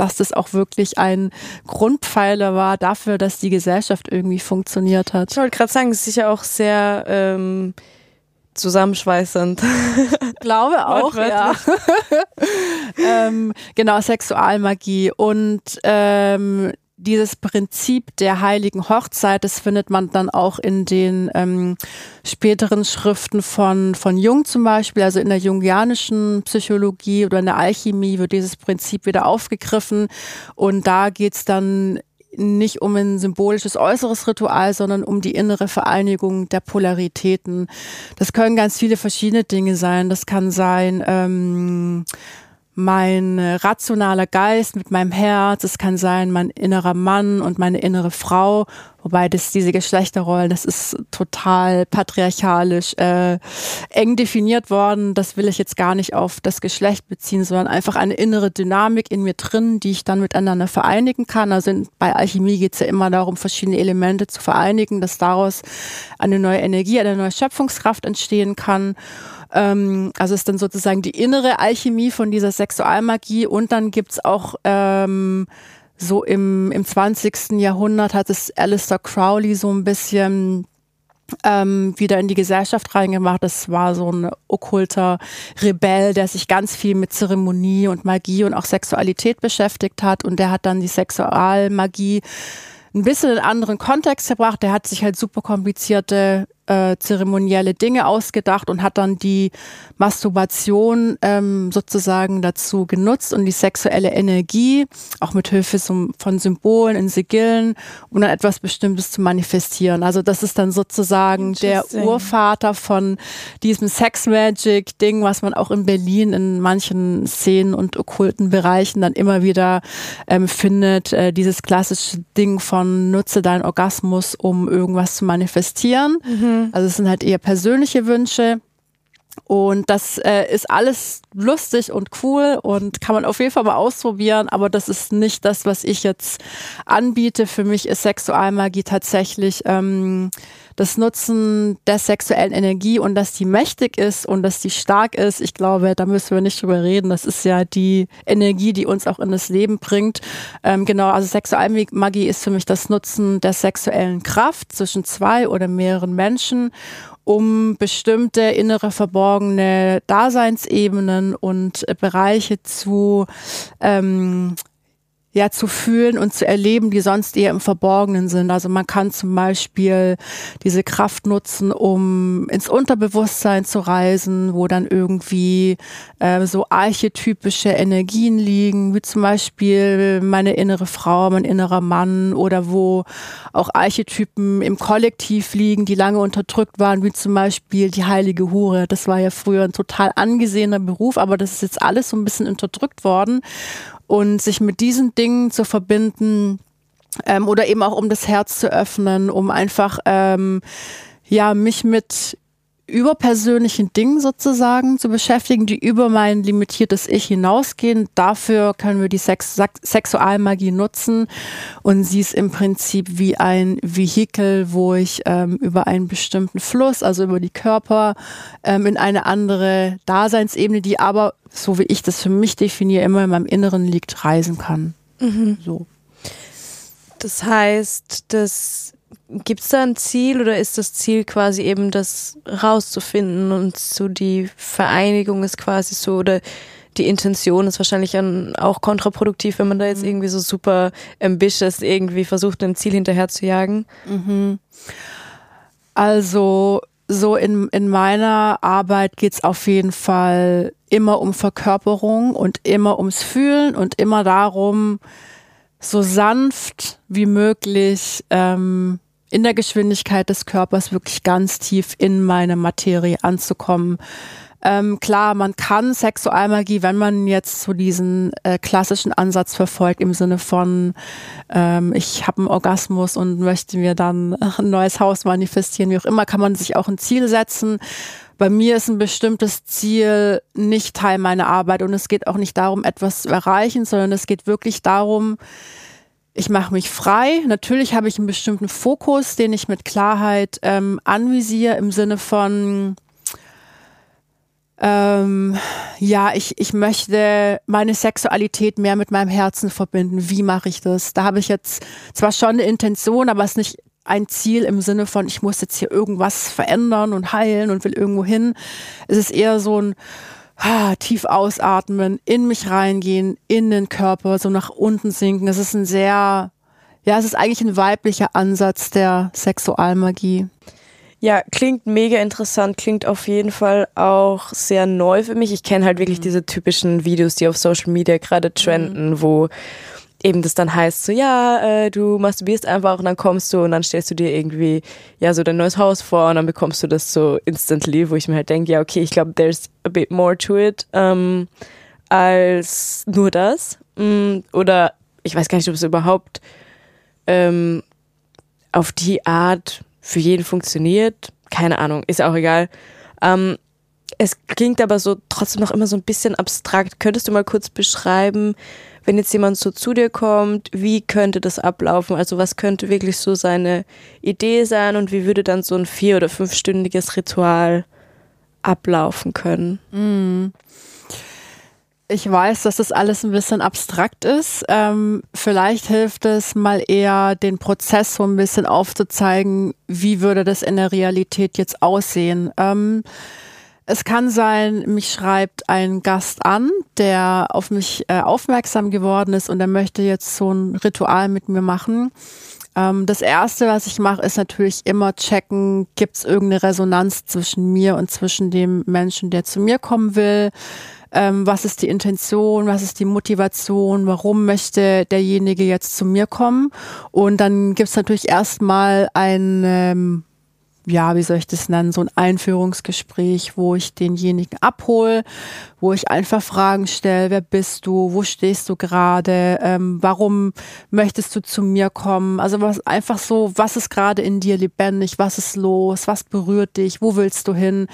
dass das auch wirklich ein Grundpfeiler war dafür, dass die Gesellschaft irgendwie funktioniert hat. Ich wollte gerade sagen, es ist sicher auch sehr ähm, zusammenschweißend. Glaube auch, ja. ähm, genau, Sexualmagie und ähm, dieses Prinzip der heiligen Hochzeit, das findet man dann auch in den ähm, späteren Schriften von, von Jung zum Beispiel, also in der jungianischen Psychologie oder in der Alchemie wird dieses Prinzip wieder aufgegriffen und da geht's dann nicht um ein symbolisches äußeres Ritual, sondern um die innere Vereinigung der Polaritäten. Das können ganz viele verschiedene Dinge sein. Das kann sein, ähm, mein rationaler Geist mit meinem Herz, es kann sein mein innerer Mann und meine innere Frau, wobei das diese Geschlechterrollen, das ist total patriarchalisch äh, eng definiert worden. Das will ich jetzt gar nicht auf das Geschlecht beziehen, sondern einfach eine innere Dynamik in mir drin, die ich dann miteinander vereinigen kann. Also in, bei Alchemie geht es ja immer darum, verschiedene Elemente zu vereinigen, dass daraus eine neue Energie, eine neue Schöpfungskraft entstehen kann. Ähm, also ist dann sozusagen die innere Alchemie von dieser Sexualmagie und dann gibt's auch ähm, so im, im 20. Jahrhundert hat es Alistair Crowley so ein bisschen ähm, wieder in die Gesellschaft reingemacht. Das war so ein okkulter Rebell, der sich ganz viel mit Zeremonie und Magie und auch Sexualität beschäftigt hat. Und der hat dann die Sexualmagie ein bisschen in einen anderen Kontext gebracht. Der hat sich halt super komplizierte äh, zeremonielle Dinge ausgedacht und hat dann die Masturbation ähm, sozusagen dazu genutzt und die sexuelle Energie, auch mit Hilfe von Symbolen in Sigillen, um dann etwas Bestimmtes zu manifestieren. Also das ist dann sozusagen der Urvater von diesem Sex Magic Ding, was man auch in Berlin in manchen Szenen und okkulten Bereichen dann immer wieder ähm, findet. Äh, dieses klassische Ding von nutze deinen Orgasmus, um irgendwas zu manifestieren. Mhm. Also es sind halt eher persönliche Wünsche. Und das äh, ist alles lustig und cool und kann man auf jeden Fall mal ausprobieren, aber das ist nicht das, was ich jetzt anbiete. Für mich ist Sexualmagie tatsächlich ähm, das Nutzen der sexuellen Energie und dass die mächtig ist und dass die stark ist. Ich glaube, da müssen wir nicht drüber reden. Das ist ja die Energie, die uns auch in das Leben bringt. Ähm, genau, also Sexualmagie ist für mich das Nutzen der sexuellen Kraft zwischen zwei oder mehreren Menschen um bestimmte innere verborgene Daseinsebenen und Bereiche zu ähm, ja zu fühlen und zu erleben, die sonst eher im Verborgenen sind. Also man kann zum Beispiel diese Kraft nutzen, um ins Unterbewusstsein zu reisen, wo dann irgendwie äh, so archetypische Energien liegen, wie zum Beispiel meine innere Frau, mein innerer Mann oder wo auch Archetypen im Kollektiv liegen, die lange unterdrückt waren, wie zum Beispiel die heilige Hure. Das war ja früher ein total angesehener Beruf, aber das ist jetzt alles so ein bisschen unterdrückt worden und sich mit diesen Dingen zu verbinden ähm, oder eben auch um das Herz zu öffnen, um einfach ähm, ja mich mit überpersönlichen Dingen sozusagen zu beschäftigen, die über mein limitiertes Ich hinausgehen. Dafür können wir die Sex Sexualmagie nutzen und sie ist im Prinzip wie ein Vehikel, wo ich ähm, über einen bestimmten Fluss, also über die Körper, ähm, in eine andere Daseinsebene, die aber, so wie ich das für mich definiere, immer in meinem Inneren liegt, reisen kann. Mhm. So. Das heißt, dass Gibt es da ein Ziel oder ist das Ziel quasi eben das rauszufinden und so die Vereinigung ist quasi so oder die Intention ist wahrscheinlich auch kontraproduktiv, wenn man da jetzt mhm. irgendwie so super ambitious irgendwie versucht, einem Ziel hinterher zu jagen? Mhm. Also so in, in meiner Arbeit geht es auf jeden Fall immer um Verkörperung und immer ums Fühlen und immer darum, so sanft wie möglich ähm, in der Geschwindigkeit des Körpers wirklich ganz tief in meine Materie anzukommen. Ähm, klar, man kann Sexualmagie, wenn man jetzt so diesen äh, klassischen Ansatz verfolgt, im Sinne von, ähm, ich habe einen Orgasmus und möchte mir dann ein neues Haus manifestieren, wie auch immer, kann man sich auch ein Ziel setzen. Bei mir ist ein bestimmtes Ziel nicht Teil meiner Arbeit und es geht auch nicht darum, etwas zu erreichen, sondern es geht wirklich darum, ich mache mich frei. Natürlich habe ich einen bestimmten Fokus, den ich mit Klarheit ähm, anvisiere im Sinne von, ähm, ja, ich, ich möchte meine Sexualität mehr mit meinem Herzen verbinden. Wie mache ich das? Da habe ich jetzt zwar schon eine Intention, aber es ist nicht ein Ziel im Sinne von, ich muss jetzt hier irgendwas verändern und heilen und will irgendwo hin. Es ist eher so ein, tief ausatmen, in mich reingehen, in den Körper, so nach unten sinken. Das ist ein sehr, ja, es ist eigentlich ein weiblicher Ansatz der Sexualmagie. Ja, klingt mega interessant, klingt auf jeden Fall auch sehr neu für mich. Ich kenne halt wirklich mhm. diese typischen Videos, die auf Social Media gerade trenden, mhm. wo eben das dann heißt so, ja, äh, du masturbierst einfach und dann kommst du und dann stellst du dir irgendwie ja so dein neues Haus vor und dann bekommst du das so instantly, wo ich mir halt denke, ja, okay, ich glaube, there's a bit more to it ähm, als nur das. Mm, oder ich weiß gar nicht, ob es überhaupt ähm, auf die Art für jeden funktioniert. Keine Ahnung, ist auch egal. Ähm, es klingt aber so trotzdem noch immer so ein bisschen abstrakt. Könntest du mal kurz beschreiben, wenn jetzt jemand so zu dir kommt, wie könnte das ablaufen? Also was könnte wirklich so seine Idee sein und wie würde dann so ein vier- oder fünfstündiges Ritual ablaufen können? Mm. Ich weiß, dass das alles ein bisschen abstrakt ist. Ähm, vielleicht hilft es mal eher, den Prozess so ein bisschen aufzuzeigen, wie würde das in der Realität jetzt aussehen. Ähm, es kann sein, mich schreibt ein Gast an, der auf mich äh, aufmerksam geworden ist und er möchte jetzt so ein Ritual mit mir machen. Ähm, das erste, was ich mache, ist natürlich immer checken, gibt es irgendeine Resonanz zwischen mir und zwischen dem Menschen, der zu mir kommen will. Ähm, was ist die Intention, was ist die Motivation, warum möchte derjenige jetzt zu mir kommen. Und dann gibt es natürlich erstmal ein ähm, ja, wie soll ich das nennen, so ein Einführungsgespräch, wo ich denjenigen abhole, wo ich einfach Fragen stelle, wer bist du, wo stehst du gerade, ähm, warum möchtest du zu mir kommen, also was einfach so, was ist gerade in dir lebendig, was ist los, was berührt dich, wo willst du hin?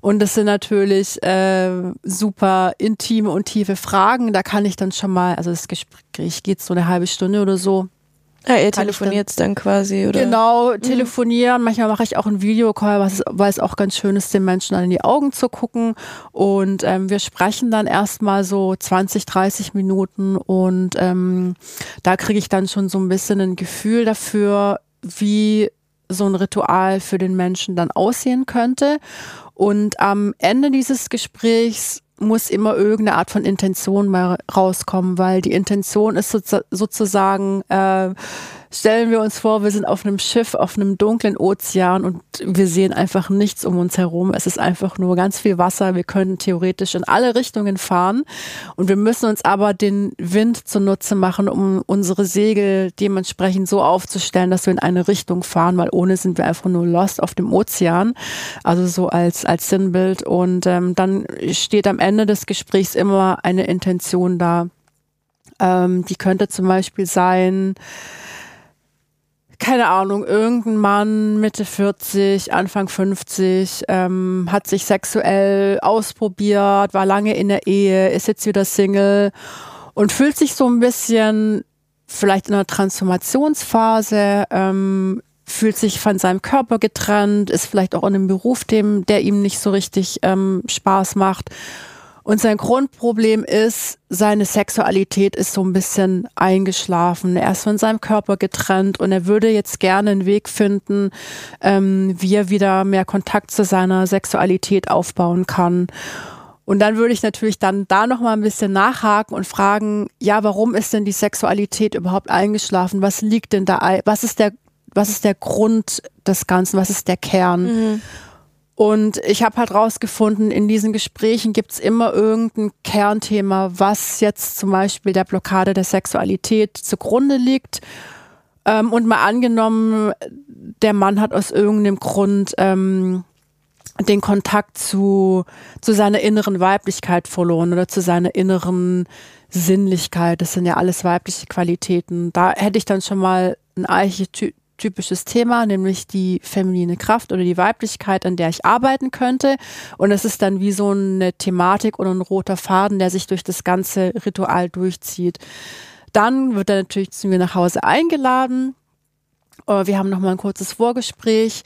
Und das sind natürlich äh, super intime und tiefe Fragen, da kann ich dann schon mal, also das Gespräch geht so eine halbe Stunde oder so, ja, ihr telefoniert dann, dann, quasi, oder? Genau, mhm. telefonieren. Mhm. Manchmal mache ich auch einen Videocall, was, weil es auch ganz schön ist, den Menschen dann in die Augen zu gucken. Und ähm, wir sprechen dann erstmal so 20, 30 Minuten und ähm, da kriege ich dann schon so ein bisschen ein Gefühl dafür, wie so ein Ritual für den Menschen dann aussehen könnte. Und am Ende dieses Gesprächs muss immer irgendeine Art von Intention mal rauskommen, weil die Intention ist sozusagen, äh, stellen wir uns vor, wir sind auf einem Schiff auf einem dunklen Ozean und wir sehen einfach nichts um uns herum. Es ist einfach nur ganz viel Wasser. Wir können theoretisch in alle Richtungen fahren und wir müssen uns aber den Wind zunutze machen, um unsere Segel dementsprechend so aufzustellen, dass wir in eine Richtung fahren, weil ohne sind wir einfach nur lost auf dem Ozean. Also so als, als Sinnbild. Und ähm, dann steht am Ende des Gesprächs immer eine Intention da. Ähm, die könnte zum Beispiel sein, keine Ahnung, irgendein Mann Mitte 40, Anfang 50, ähm, hat sich sexuell ausprobiert, war lange in der Ehe, ist jetzt wieder Single und fühlt sich so ein bisschen vielleicht in einer Transformationsphase, ähm, fühlt sich von seinem Körper getrennt, ist vielleicht auch in einem Beruf, dem, der ihm nicht so richtig ähm, Spaß macht und sein Grundproblem ist, seine Sexualität ist so ein bisschen eingeschlafen. Er ist von seinem Körper getrennt und er würde jetzt gerne einen Weg finden, ähm, wie er wieder mehr Kontakt zu seiner Sexualität aufbauen kann. Und dann würde ich natürlich dann da noch mal ein bisschen nachhaken und fragen, ja, warum ist denn die Sexualität überhaupt eingeschlafen? Was liegt denn da? Was ist der, was ist der Grund des Ganzen? Was ist der Kern? Mhm. Und ich habe halt rausgefunden, in diesen Gesprächen gibt's immer irgendein Kernthema, was jetzt zum Beispiel der Blockade der Sexualität zugrunde liegt. Ähm, und mal angenommen, der Mann hat aus irgendeinem Grund ähm, den Kontakt zu, zu seiner inneren Weiblichkeit verloren oder zu seiner inneren Sinnlichkeit. Das sind ja alles weibliche Qualitäten. Da hätte ich dann schon mal ein Archetyp typisches Thema, nämlich die feminine Kraft oder die Weiblichkeit, an der ich arbeiten könnte. Und es ist dann wie so eine Thematik oder ein roter Faden, der sich durch das ganze Ritual durchzieht. Dann wird er natürlich zu mir nach Hause eingeladen. Äh, wir haben nochmal ein kurzes Vorgespräch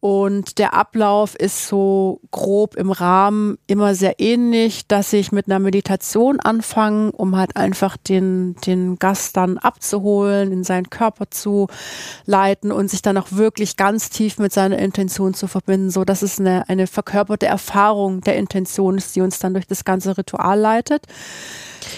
und der Ablauf ist so grob im Rahmen immer sehr ähnlich, dass ich mit einer Meditation anfange, um halt einfach den, den Gast dann abzuholen, in seinen Körper zu leiten und sich dann auch wirklich ganz tief mit seiner Intention zu verbinden, so dass es eine, eine verkörperte Erfahrung der Intention ist, die uns dann durch das ganze Ritual leitet.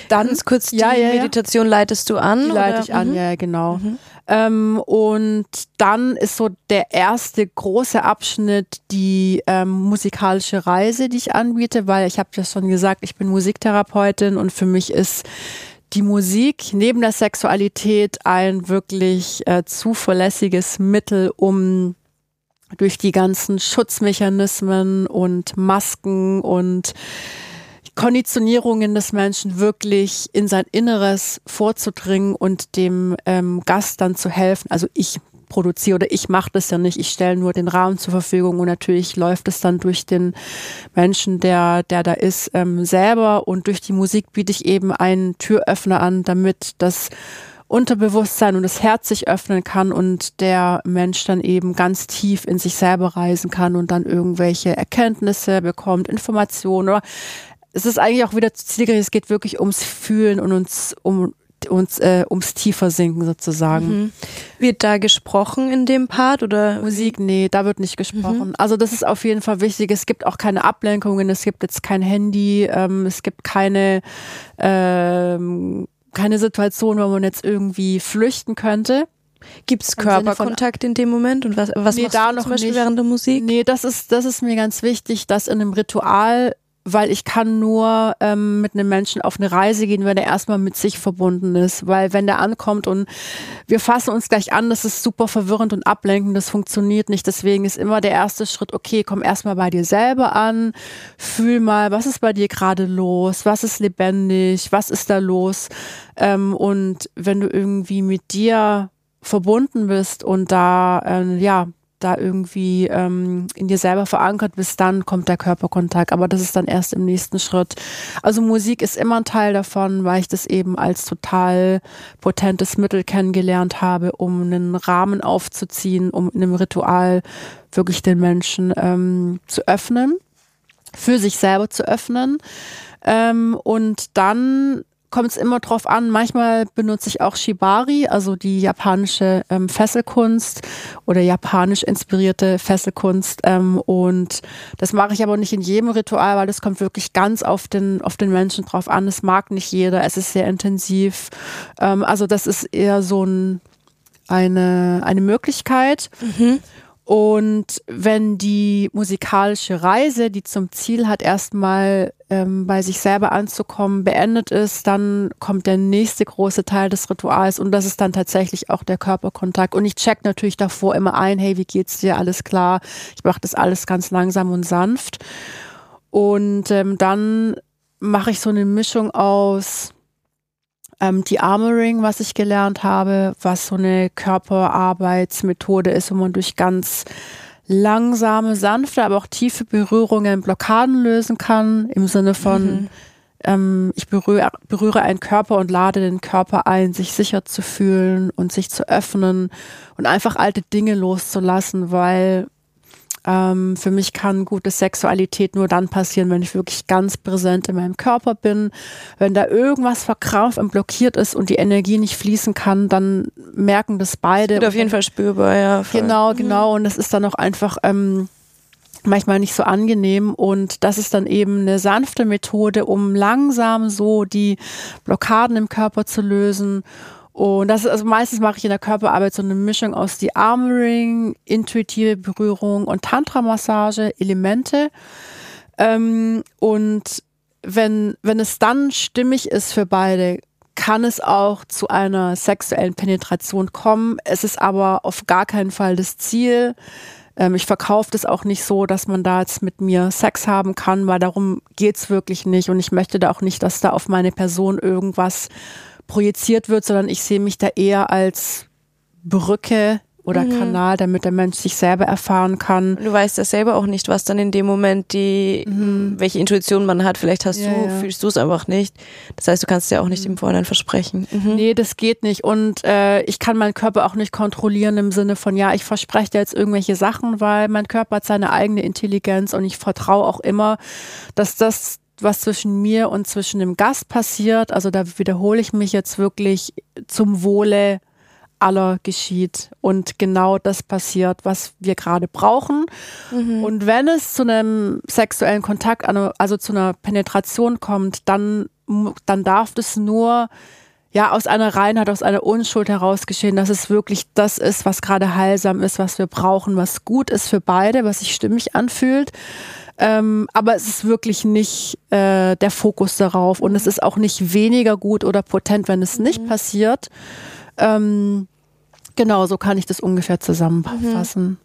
Dann Ganz kurz, die ja, ja, ja. Meditation leitest du an? Die leite ich an, mhm. ja, genau. Mhm. Ähm, und dann ist so der erste große Abschnitt die ähm, musikalische Reise, die ich anbiete, weil ich habe ja schon gesagt, ich bin Musiktherapeutin und für mich ist die Musik neben der Sexualität ein wirklich äh, zuverlässiges Mittel, um durch die ganzen Schutzmechanismen und Masken und Konditionierungen des Menschen wirklich in sein Inneres vorzudringen und dem ähm, Gast dann zu helfen. Also ich produziere oder ich mache das ja nicht, ich stelle nur den Rahmen zur Verfügung und natürlich läuft es dann durch den Menschen, der, der da ist, ähm, selber und durch die Musik biete ich eben einen Türöffner an, damit das Unterbewusstsein und das Herz sich öffnen kann und der Mensch dann eben ganz tief in sich selber reisen kann und dann irgendwelche Erkenntnisse bekommt, Informationen oder es ist eigentlich auch wieder zu zielgerichtet, es geht wirklich ums Fühlen und uns um uns äh, ums tiefer sinken sozusagen. Mhm. Wird da gesprochen in dem Part oder Musik? Nee, da wird nicht gesprochen. Mhm. Also das ist auf jeden Fall wichtig. Es gibt auch keine Ablenkungen, es gibt jetzt kein Handy, ähm, es gibt keine ähm, keine Situation, wo man jetzt irgendwie flüchten könnte. Gibt es Körperkontakt in dem Moment und was, was nee, machst da du noch zum Beispiel nicht. während der Musik? Nee, das ist, das ist mir ganz wichtig, dass in einem Ritual weil ich kann nur ähm, mit einem Menschen auf eine Reise gehen, wenn er erstmal mit sich verbunden ist. Weil wenn der ankommt und wir fassen uns gleich an, das ist super verwirrend und ablenkend, das funktioniert nicht. Deswegen ist immer der erste Schritt, okay, komm erstmal bei dir selber an, fühl mal, was ist bei dir gerade los, was ist lebendig, was ist da los. Ähm, und wenn du irgendwie mit dir verbunden bist und da äh, ja da irgendwie ähm, in dir selber verankert bist, dann kommt der Körperkontakt. Aber das ist dann erst im nächsten Schritt. Also Musik ist immer ein Teil davon, weil ich das eben als total potentes Mittel kennengelernt habe, um einen Rahmen aufzuziehen, um in einem Ritual wirklich den Menschen ähm, zu öffnen, für sich selber zu öffnen. Ähm, und dann kommt es immer drauf an. Manchmal benutze ich auch Shibari, also die japanische ähm, Fesselkunst oder japanisch inspirierte Fesselkunst. Ähm, und das mache ich aber nicht in jedem Ritual, weil das kommt wirklich ganz auf den, auf den Menschen drauf an. Es mag nicht jeder, es ist sehr intensiv. Ähm, also das ist eher so ein, eine, eine Möglichkeit. Mhm. Und wenn die musikalische Reise, die zum Ziel hat, erstmal ähm, bei sich selber anzukommen, beendet ist, dann kommt der nächste große Teil des Rituals und das ist dann tatsächlich auch der Körperkontakt. Und ich check natürlich davor immer ein, hey, wie geht's dir? Alles klar. Ich mache das alles ganz langsam und sanft. Und ähm, dann mache ich so eine Mischung aus ähm, die Armoring, was ich gelernt habe, was so eine Körperarbeitsmethode ist, wo man durch ganz langsame, sanfte, aber auch tiefe Berührungen Blockaden lösen kann, im Sinne von, mhm. ähm, ich berühre, berühre einen Körper und lade den Körper ein, sich sicher zu fühlen und sich zu öffnen und einfach alte Dinge loszulassen, weil ähm, für mich kann gute Sexualität nur dann passieren, wenn ich wirklich ganz präsent in meinem Körper bin. Wenn da irgendwas verkrampft und blockiert ist und die Energie nicht fließen kann, dann merken das beide. Wird auf jeden Fall spürbar, ja. Voll. Genau, mhm. genau. Und das ist dann auch einfach ähm, manchmal nicht so angenehm. Und das ist dann eben eine sanfte Methode, um langsam so die Blockaden im Körper zu lösen und das ist, also meistens mache ich in der Körperarbeit so eine Mischung aus die Armoring, intuitive Berührung und Tantra-Massage, Elemente. Ähm, und wenn, wenn es dann stimmig ist für beide, kann es auch zu einer sexuellen Penetration kommen. Es ist aber auf gar keinen Fall das Ziel. Ähm, ich verkaufe das auch nicht so, dass man da jetzt mit mir Sex haben kann, weil darum geht's wirklich nicht. Und ich möchte da auch nicht, dass da auf meine Person irgendwas projiziert wird, sondern ich sehe mich da eher als Brücke oder mhm. Kanal, damit der Mensch sich selber erfahren kann. Du weißt ja selber auch nicht, was dann in dem Moment die, mhm. welche Intuition man hat. Vielleicht hast ja, du, ja. fühlst du es einfach nicht. Das heißt, du kannst ja auch nicht mhm. im Vorhinein versprechen. Mhm. Nee, das geht nicht. Und äh, ich kann meinen Körper auch nicht kontrollieren im Sinne von, ja, ich verspreche dir jetzt irgendwelche Sachen, weil mein Körper hat seine eigene Intelligenz und ich vertraue auch immer, dass das was zwischen mir und zwischen dem Gast passiert. Also da wiederhole ich mich jetzt wirklich zum Wohle aller geschieht und genau das passiert, was wir gerade brauchen. Mhm. Und wenn es zu einem sexuellen Kontakt, also zu einer Penetration kommt, dann, dann darf das nur ja aus einer Reinheit, aus einer Unschuld heraus geschehen, dass es wirklich das ist, was gerade heilsam ist, was wir brauchen, was gut ist für beide, was sich stimmig anfühlt. Ähm, aber es ist wirklich nicht äh, der Fokus darauf und es ist auch nicht weniger gut oder potent, wenn es nicht mhm. passiert. Ähm, genau, so kann ich das ungefähr zusammenfassen. Mhm.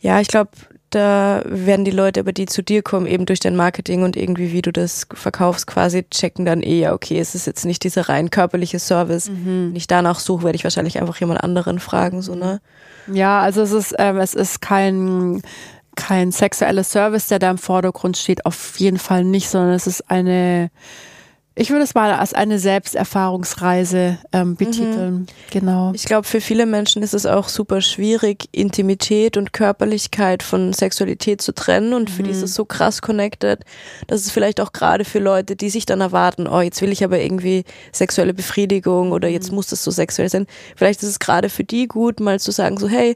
Ja, ich glaube, da werden die Leute, aber die zu dir kommen, eben durch dein Marketing und irgendwie, wie du das verkaufst, quasi checken dann eh, ja, okay, es ist jetzt nicht dieser rein körperliche Service. Mhm. Wenn ich danach suche, werde ich wahrscheinlich einfach jemand anderen fragen, so, ne? Ja, also es ist, ähm, es ist kein kein sexueller Service, der da im Vordergrund steht, auf jeden Fall nicht, sondern es ist eine, ich würde es mal als eine Selbsterfahrungsreise ähm, betiteln. Mhm. Genau. Ich glaube, für viele Menschen ist es auch super schwierig, Intimität und Körperlichkeit von Sexualität zu trennen. Und für mhm. die ist es so krass connected, dass es vielleicht auch gerade für Leute, die sich dann erwarten, oh, jetzt will ich aber irgendwie sexuelle Befriedigung oder jetzt mhm. muss das so sexuell sein. Vielleicht ist es gerade für die gut, mal zu sagen, so, hey,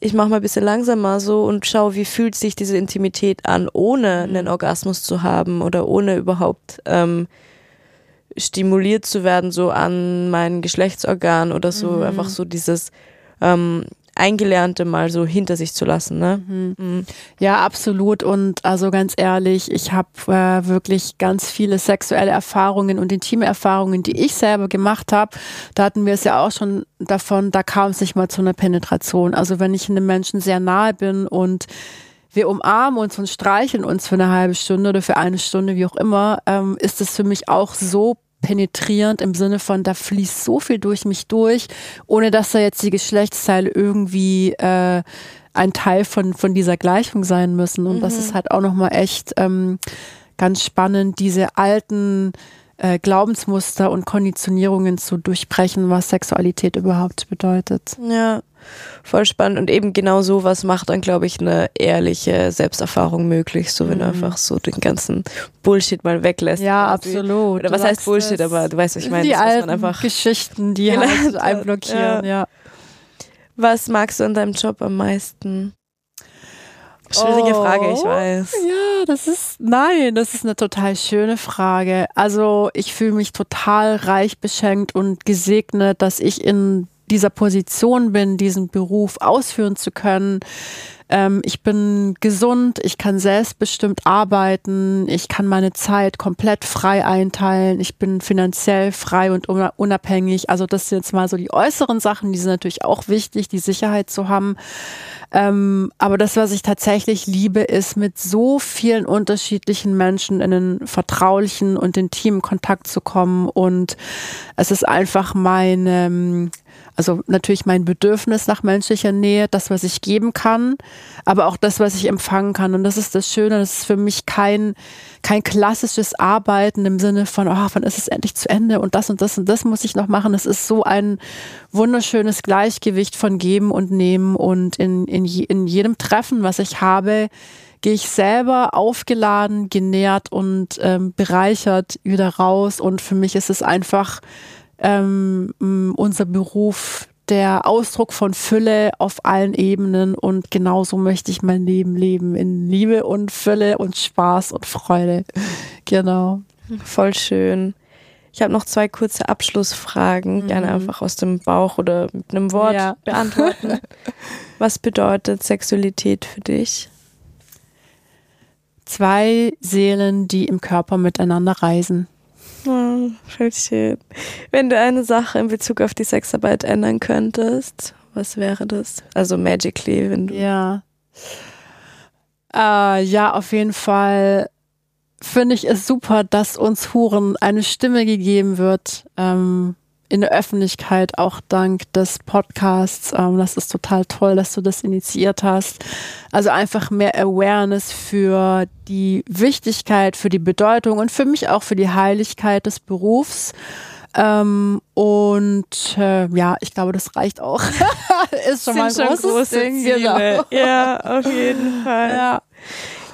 ich mache mal ein bisschen langsamer so und schaue, wie fühlt sich diese Intimität an, ohne mhm. einen Orgasmus zu haben oder ohne überhaupt ähm, stimuliert zu werden, so an meinen Geschlechtsorgan oder so. Mhm. Einfach so dieses ähm, Eingelernte mal so hinter sich zu lassen. Ne? Mhm. Mhm. Ja, absolut. Und also ganz ehrlich, ich habe äh, wirklich ganz viele sexuelle Erfahrungen und intime Erfahrungen, die ich selber gemacht habe. Da hatten wir es ja auch schon davon, da kam es nicht mal zu einer Penetration. Also wenn ich einem Menschen sehr nahe bin und wir umarmen uns und streicheln uns für eine halbe Stunde oder für eine Stunde, wie auch immer, ähm, ist es für mich auch so penetrierend im Sinne von, da fließt so viel durch mich durch, ohne dass da jetzt die Geschlechtsteile irgendwie äh, ein Teil von, von dieser Gleichung sein müssen. Und mhm. das ist halt auch nochmal echt ähm, ganz spannend, diese alten äh, Glaubensmuster und Konditionierungen zu durchbrechen, was Sexualität überhaupt bedeutet. Ja, voll spannend. Und eben genau so was macht dann, glaube ich, eine ehrliche Selbsterfahrung möglich, so wenn mhm. du einfach so den ganzen Bullshit mal weglässt. Ja, absolut. Oder was du heißt Bullshit, aber du weißt, was ich meine. Die alten einfach Geschichten, die halt einblockieren, ja. ja. Was magst du an deinem Job am meisten? Schwierige oh, Frage, ich weiß. Ja, das ist, nein, das ist eine total schöne Frage. Also ich fühle mich total reich beschenkt und gesegnet, dass ich in dieser Position bin, diesen Beruf ausführen zu können. ähm, ich bin gesund, ich kann selbstbestimmt arbeiten, ich kann meine Zeit komplett frei einteilen, ich bin finanziell frei und unabhängig. Also das sind jetzt mal so die äußeren Sachen, die sind natürlich auch wichtig, die Sicherheit zu haben. Ähm, aber das, was ich tatsächlich liebe, ist mit so vielen unterschiedlichen Menschen in einen vertraulichen und intimen Kontakt zu kommen. Und es ist einfach meine also natürlich mein Bedürfnis nach menschlicher Nähe, das, was ich geben kann, aber auch das, was ich empfangen kann. Und das ist das Schöne, das ist für mich kein, kein klassisches Arbeiten im Sinne von, oh, wann ist es endlich zu Ende und das und das und das muss ich noch machen. Es ist so ein wunderschönes Gleichgewicht von Geben und Nehmen und in, in, in jedem Treffen, was ich habe, gehe ich selber aufgeladen, genährt und ähm, bereichert wieder raus. Und für mich ist es einfach ähm, unser Beruf der Ausdruck von Fülle auf allen Ebenen und genauso möchte ich mein Leben leben in Liebe und Fülle und Spaß und Freude. Genau. Voll schön. Ich habe noch zwei kurze Abschlussfragen, mhm. gerne einfach aus dem Bauch oder mit einem Wort ja. beantworten. Was bedeutet Sexualität für dich? Zwei Seelen, die im Körper miteinander reisen. Oh, schön. Wenn du eine Sache in Bezug auf die Sexarbeit ändern könntest, was wäre das? Also magically, wenn du. Ja. Äh, ja, auf jeden Fall finde ich es super, dass uns Huren eine Stimme gegeben wird. Ähm, in der Öffentlichkeit, auch dank des Podcasts. Ähm, das ist total toll, dass du das initiiert hast. Also einfach mehr Awareness für die Wichtigkeit, für die Bedeutung und für mich auch für die Heiligkeit des Berufs. Ähm, und äh, ja, ich glaube, das reicht auch. ist schon Sind mal ein großes Ding. Genau. Ja, auf jeden Fall. Ja.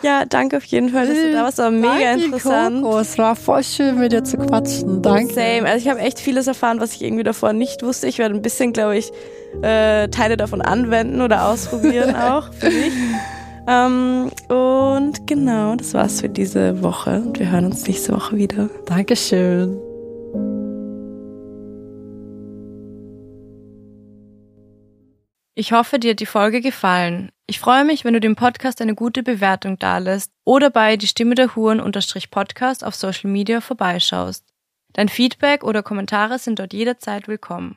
Ja, danke auf jeden Fall, dass du da warst. War mega danke, interessant. Coco. Es war voll schön, mit dir zu quatschen. Danke. Same. Also ich habe echt vieles erfahren, was ich irgendwie davor nicht wusste. Ich werde ein bisschen, glaube ich, äh, Teile davon anwenden oder ausprobieren auch für mich. Ähm, und genau, das war's für diese Woche. Und wir hören uns nächste Woche wieder. Dankeschön. Ich hoffe, dir hat die Folge gefallen. Ich freue mich, wenn du dem Podcast eine gute Bewertung dalässt oder bei die Stimme der Huren unterstrich Podcast auf Social Media vorbeischaust. Dein Feedback oder Kommentare sind dort jederzeit willkommen.